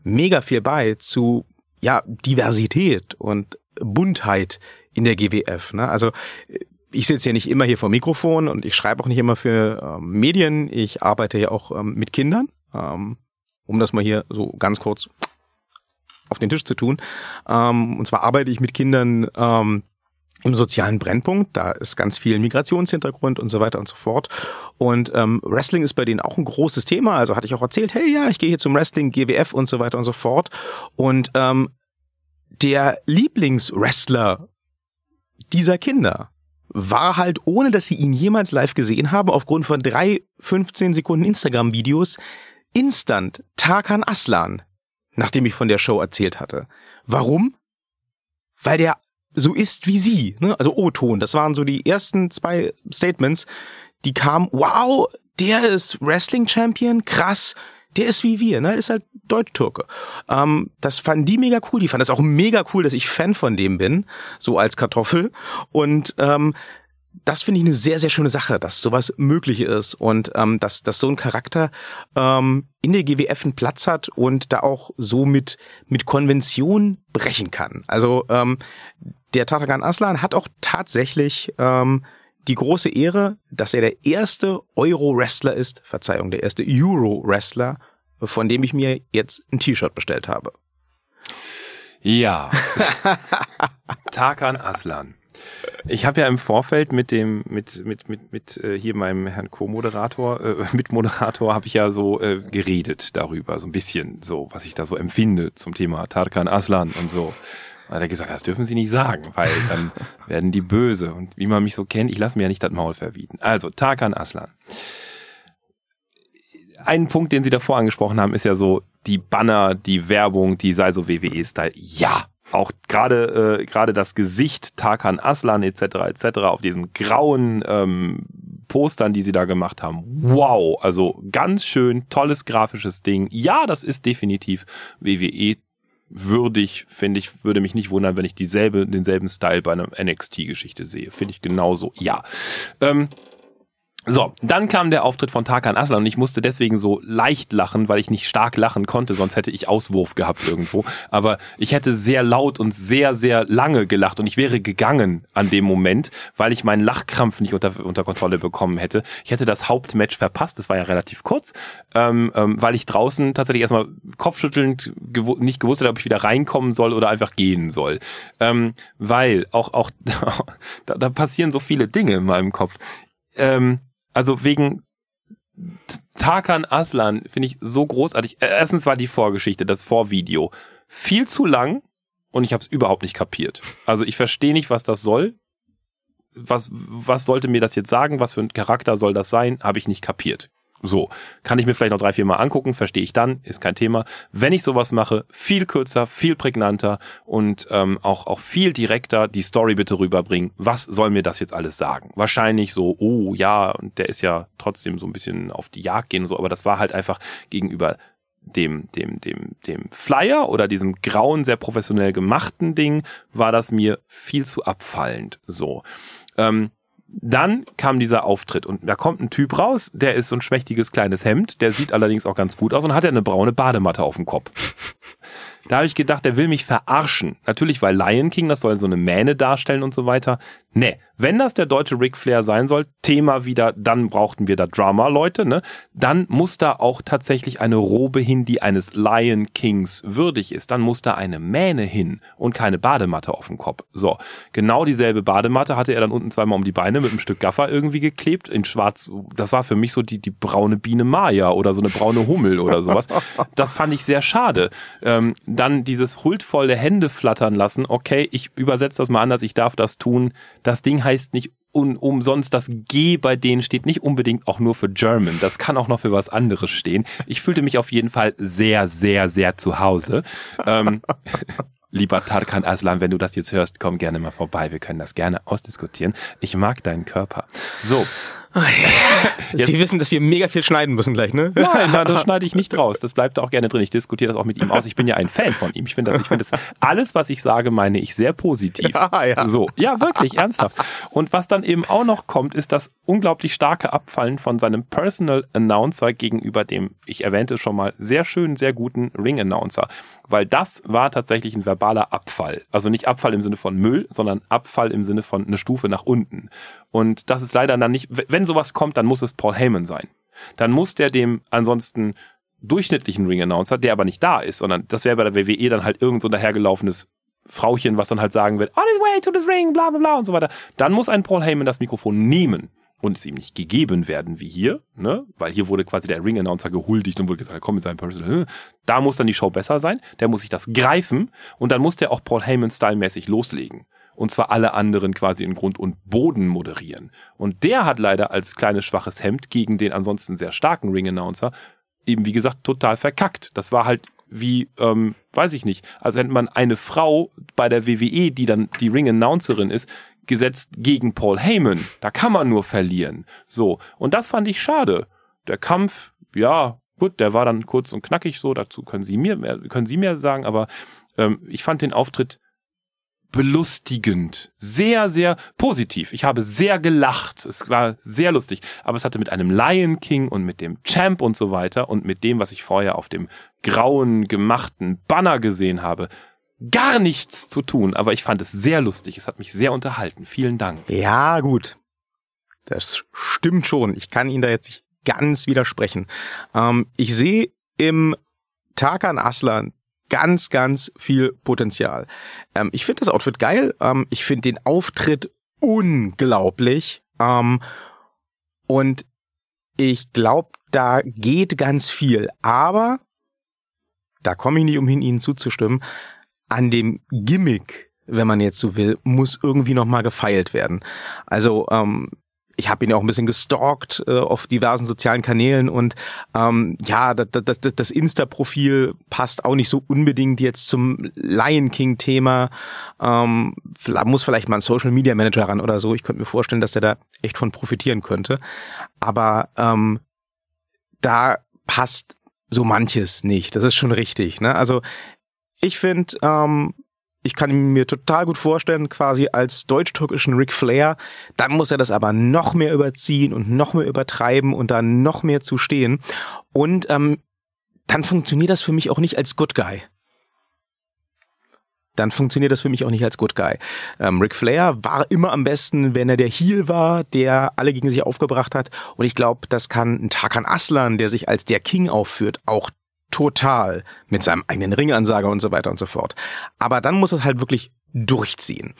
mega viel bei zu ja, Diversität und Buntheit in der GWF. Ne? Also ich sitze ja nicht immer hier vor Mikrofon und ich schreibe auch nicht immer für ähm, Medien. Ich arbeite ja auch ähm, mit Kindern, ähm, um das mal hier so ganz kurz auf den Tisch zu tun. Ähm, und zwar arbeite ich mit Kindern ähm, im sozialen Brennpunkt. Da ist ganz viel Migrationshintergrund und so weiter und so fort. Und ähm, Wrestling ist bei denen auch ein großes Thema. Also hatte ich auch erzählt, hey ja, ich gehe hier zum Wrestling, GWF und so weiter und so fort. Und ähm, der Lieblingswrestler dieser Kinder war halt, ohne dass sie ihn jemals live gesehen haben, aufgrund von drei 15 Sekunden Instagram-Videos, instant Tarkan Aslan, nachdem ich von der Show erzählt hatte. Warum? Weil der so ist wie sie, ne? also O-Ton. Das waren so die ersten zwei Statements, die kamen, wow, der ist Wrestling-Champion, krass, der ist wie wir, ne? Ist halt Deutsch-Türke. Ähm, das fanden die mega cool. Die fanden das auch mega cool, dass ich Fan von dem bin, so als Kartoffel. Und ähm, das finde ich eine sehr, sehr schöne Sache, dass sowas möglich ist und ähm, dass, dass so ein Charakter ähm, in der GWF einen Platz hat und da auch so mit, mit Konvention brechen kann. Also ähm, der Tatagan Aslan hat auch tatsächlich ähm, die große Ehre, dass er der erste Euro-Wrestler ist, Verzeihung, der erste Euro-Wrestler, von dem ich mir jetzt ein T-Shirt bestellt habe. Ja. Tarkan Aslan. Ich habe ja im Vorfeld mit dem mit mit mit mit äh, hier meinem Herrn Co-Moderator äh, mit Moderator habe ich ja so äh, geredet darüber so ein bisschen so was ich da so empfinde zum Thema Tarkan Aslan und so hat er gesagt, das dürfen Sie nicht sagen, weil dann werden die böse. Und wie man mich so kennt, ich lasse mir ja nicht das Maul verbieten. Also, Tarkan Aslan. Ein Punkt, den Sie davor angesprochen haben, ist ja so die Banner, die Werbung, die sei so WWE-Style. Ja, auch gerade äh, gerade das Gesicht Tarkan Aslan etc. etc. auf diesen grauen ähm, Postern, die sie da gemacht haben. Wow, also ganz schön tolles grafisches Ding. Ja, das ist definitiv WWE würdig, finde ich, würde mich nicht wundern, wenn ich dieselbe, denselben Style bei einer NXT-Geschichte sehe. Finde ich genauso, ja. Ähm, so, dann kam der Auftritt von Tarkan Aslan und ich musste deswegen so leicht lachen, weil ich nicht stark lachen konnte, sonst hätte ich Auswurf gehabt irgendwo. Aber ich hätte sehr laut und sehr, sehr lange gelacht und ich wäre gegangen an dem Moment, weil ich meinen Lachkrampf nicht unter, unter Kontrolle bekommen hätte. Ich hätte das Hauptmatch verpasst, das war ja relativ kurz, ähm, ähm, weil ich draußen tatsächlich erstmal kopfschüttelnd gew nicht gewusst hätte, ob ich wieder reinkommen soll oder einfach gehen soll. Ähm, weil auch, auch da, da passieren so viele Dinge in meinem Kopf. Ähm, also wegen Tarkan Aslan finde ich so großartig. Äh, erstens war die Vorgeschichte, das Vorvideo viel zu lang und ich habe es überhaupt nicht kapiert. Also ich verstehe nicht, was das soll. Was was sollte mir das jetzt sagen? Was für ein Charakter soll das sein? Habe ich nicht kapiert. So, kann ich mir vielleicht noch drei, vier Mal angucken, verstehe ich dann, ist kein Thema. Wenn ich sowas mache, viel kürzer, viel prägnanter und ähm, auch, auch viel direkter die Story bitte rüberbringen. Was soll mir das jetzt alles sagen? Wahrscheinlich so, oh ja, und der ist ja trotzdem so ein bisschen auf die Jagd gehen und so, aber das war halt einfach gegenüber dem, dem, dem, dem Flyer oder diesem grauen, sehr professionell gemachten Ding, war das mir viel zu abfallend. So. Ähm, dann kam dieser Auftritt und da kommt ein Typ raus, der ist so ein schmächtiges kleines Hemd, der sieht allerdings auch ganz gut aus und hat ja eine braune Badematte auf dem Kopf. Da habe ich gedacht, der will mich verarschen. Natürlich, weil Lion King, das soll so eine Mähne darstellen und so weiter. Nee, wenn das der deutsche Ric Flair sein soll, Thema wieder, dann brauchten wir da Drama, Leute, ne? Dann muss da auch tatsächlich eine Robe hin, die eines Lion Kings würdig ist. Dann muss da eine Mähne hin und keine Badematte auf dem Kopf. So, genau dieselbe Badematte hatte er dann unten zweimal um die Beine mit einem Stück Gaffer irgendwie geklebt in schwarz. Das war für mich so die, die braune Biene Maya oder so eine braune Hummel oder sowas. Das fand ich sehr schade. Ähm, dann dieses huldvolle Hände flattern lassen. Okay, ich übersetze das mal anders, ich darf das tun das Ding heißt nicht un umsonst, das G bei denen steht nicht unbedingt auch nur für German. Das kann auch noch für was anderes stehen. Ich fühlte mich auf jeden Fall sehr, sehr, sehr zu Hause. ähm, lieber Tarkan Aslan, wenn du das jetzt hörst, komm gerne mal vorbei. Wir können das gerne ausdiskutieren. Ich mag deinen Körper. So. Jetzt, Sie wissen, dass wir mega viel schneiden müssen gleich, ne? Nein, nein, das schneide ich nicht raus. Das bleibt auch gerne drin. Ich diskutiere das auch mit ihm aus. Ich bin ja ein Fan von ihm. Ich finde das, ich finde das, alles, was ich sage, meine ich sehr positiv. Ja, ja. So. Ja, wirklich, ernsthaft. Und was dann eben auch noch kommt, ist das unglaublich starke Abfallen von seinem Personal Announcer gegenüber dem, ich erwähnte es schon mal, sehr schönen, sehr guten Ring Announcer. Weil das war tatsächlich ein verbaler Abfall. Also nicht Abfall im Sinne von Müll, sondern Abfall im Sinne von eine Stufe nach unten. Und das ist leider dann nicht, wenn sowas kommt, dann muss es Paul Heyman sein. Dann muss der dem ansonsten durchschnittlichen Ring-Announcer, der aber nicht da ist, sondern das wäre bei der WWE dann halt irgend so ein dahergelaufenes Frauchen, was dann halt sagen wird, on his way to this ring, bla bla bla und so weiter. Dann muss ein Paul Heyman das Mikrofon nehmen und es ihm nicht gegeben werden wie hier, ne? Weil hier wurde quasi der Ring-Announcer gehuldigt und wurde gesagt, komm mit seinem Personal. Da muss dann die Show besser sein, der muss sich das greifen und dann muss der auch Paul Heyman stylmäßig loslegen. Und zwar alle anderen quasi in Grund und Boden moderieren. Und der hat leider als kleines schwaches Hemd gegen den ansonsten sehr starken Ring-Announcer eben, wie gesagt, total verkackt. Das war halt wie, ähm, weiß ich nicht, als hätte man eine Frau bei der WWE, die dann die Ring-Announcerin ist, gesetzt gegen Paul Heyman. Da kann man nur verlieren. So. Und das fand ich schade. Der Kampf, ja, gut, der war dann kurz und knackig so, dazu können Sie mir mehr, können Sie mehr sagen, aber ähm, ich fand den Auftritt belustigend, sehr, sehr positiv. Ich habe sehr gelacht. Es war sehr lustig. Aber es hatte mit einem Lion King und mit dem Champ und so weiter und mit dem, was ich vorher auf dem grauen, gemachten Banner gesehen habe, gar nichts zu tun. Aber ich fand es sehr lustig. Es hat mich sehr unterhalten. Vielen Dank. Ja, gut. Das stimmt schon. Ich kann Ihnen da jetzt nicht ganz widersprechen. Ähm, ich sehe im Tarkan Aslan ganz, ganz viel Potenzial. Ähm, ich finde das Outfit geil. Ähm, ich finde den Auftritt unglaublich. Ähm, und ich glaube, da geht ganz viel. Aber, da komme ich nicht umhin, Ihnen zuzustimmen, an dem Gimmick, wenn man jetzt so will, muss irgendwie nochmal gefeilt werden. Also, ähm, ich habe ihn ja auch ein bisschen gestalkt äh, auf diversen sozialen Kanälen und ähm, ja, das, das, das Insta-Profil passt auch nicht so unbedingt jetzt zum Lion King-Thema. Ähm, muss vielleicht mal ein Social Media Manager ran oder so. Ich könnte mir vorstellen, dass der da echt von profitieren könnte. Aber ähm, da passt so manches nicht. Das ist schon richtig. Ne? Also ich finde, ähm, ich kann mir total gut vorstellen, quasi als deutsch-türkischen Ric Flair, dann muss er das aber noch mehr überziehen und noch mehr übertreiben und da noch mehr zu stehen. Und ähm, dann funktioniert das für mich auch nicht als Good Guy. Dann funktioniert das für mich auch nicht als Good Guy. Ähm, Ric Flair war immer am besten, wenn er der Heel war, der alle gegen sich aufgebracht hat. Und ich glaube, das kann ein Tarkan Aslan, der sich als der King aufführt, auch total mit seinem eigenen Ringansager und so weiter und so fort. Aber dann muss es halt wirklich durchziehen.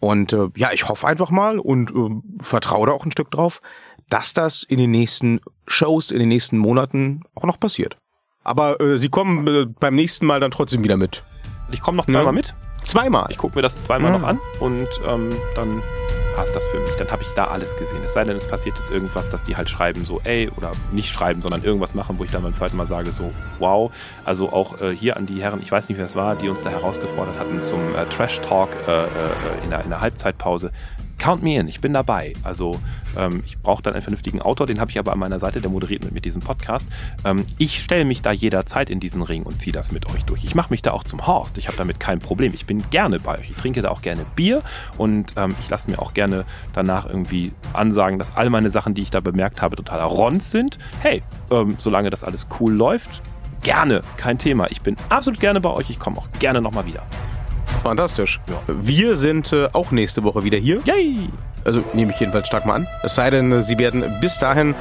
Und äh, ja, ich hoffe einfach mal und äh, vertraue da auch ein Stück drauf, dass das in den nächsten Shows, in den nächsten Monaten auch noch passiert. Aber äh, sie kommen äh, beim nächsten Mal dann trotzdem wieder mit. Ich komme noch zweimal ja. mit. Zweimal? Ich gucke mir das zweimal ja. noch an und ähm, dann passt das für mich. Dann habe ich da alles gesehen. Es sei denn, es passiert jetzt irgendwas, dass die halt schreiben so, ey, oder nicht schreiben, sondern irgendwas machen, wo ich dann beim zweiten Mal sage so, wow. Also auch äh, hier an die Herren, ich weiß nicht, wer es war, die uns da herausgefordert hatten zum äh, Trash Talk äh, äh, in, der, in der Halbzeitpause count me in, ich bin dabei. Also ähm, ich brauche dann einen vernünftigen Autor, den habe ich aber an meiner Seite, der moderiert mit, mit diesem Podcast. Ähm, ich stelle mich da jederzeit in diesen Ring und ziehe das mit euch durch. Ich mache mich da auch zum Horst, ich habe damit kein Problem. Ich bin gerne bei euch. Ich trinke da auch gerne Bier und ähm, ich lasse mir auch gerne danach irgendwie ansagen, dass all meine Sachen, die ich da bemerkt habe, totaler Rons sind. Hey, ähm, solange das alles cool läuft, gerne, kein Thema. Ich bin absolut gerne bei euch. Ich komme auch gerne nochmal wieder. Fantastisch. Ja. Wir sind äh, auch nächste Woche wieder hier. Yay! Also nehme ich jedenfalls stark mal an. Es sei denn, äh, sie werden bis dahin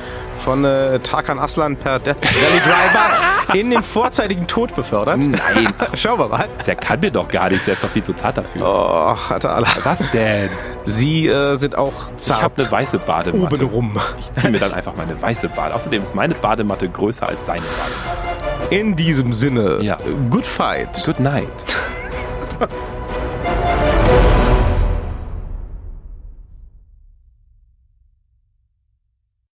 von äh, Tarkan Aslan per Death Valley Driver in den vorzeitigen Tod befördert. Nein. Schauen wir mal. Der kann mir doch gar nichts, der ist doch viel zu zart dafür. Oh, hatte alle. Was denn? Sie äh, sind auch zart. Ich habe eine weiße Badematte. Oben rum. Ich ziehe mir dann einfach meine weiße Badematte. Außerdem ist meine Badematte größer als seine Badematte. In diesem Sinne, ja. good fight. Good night. Ha ha ha!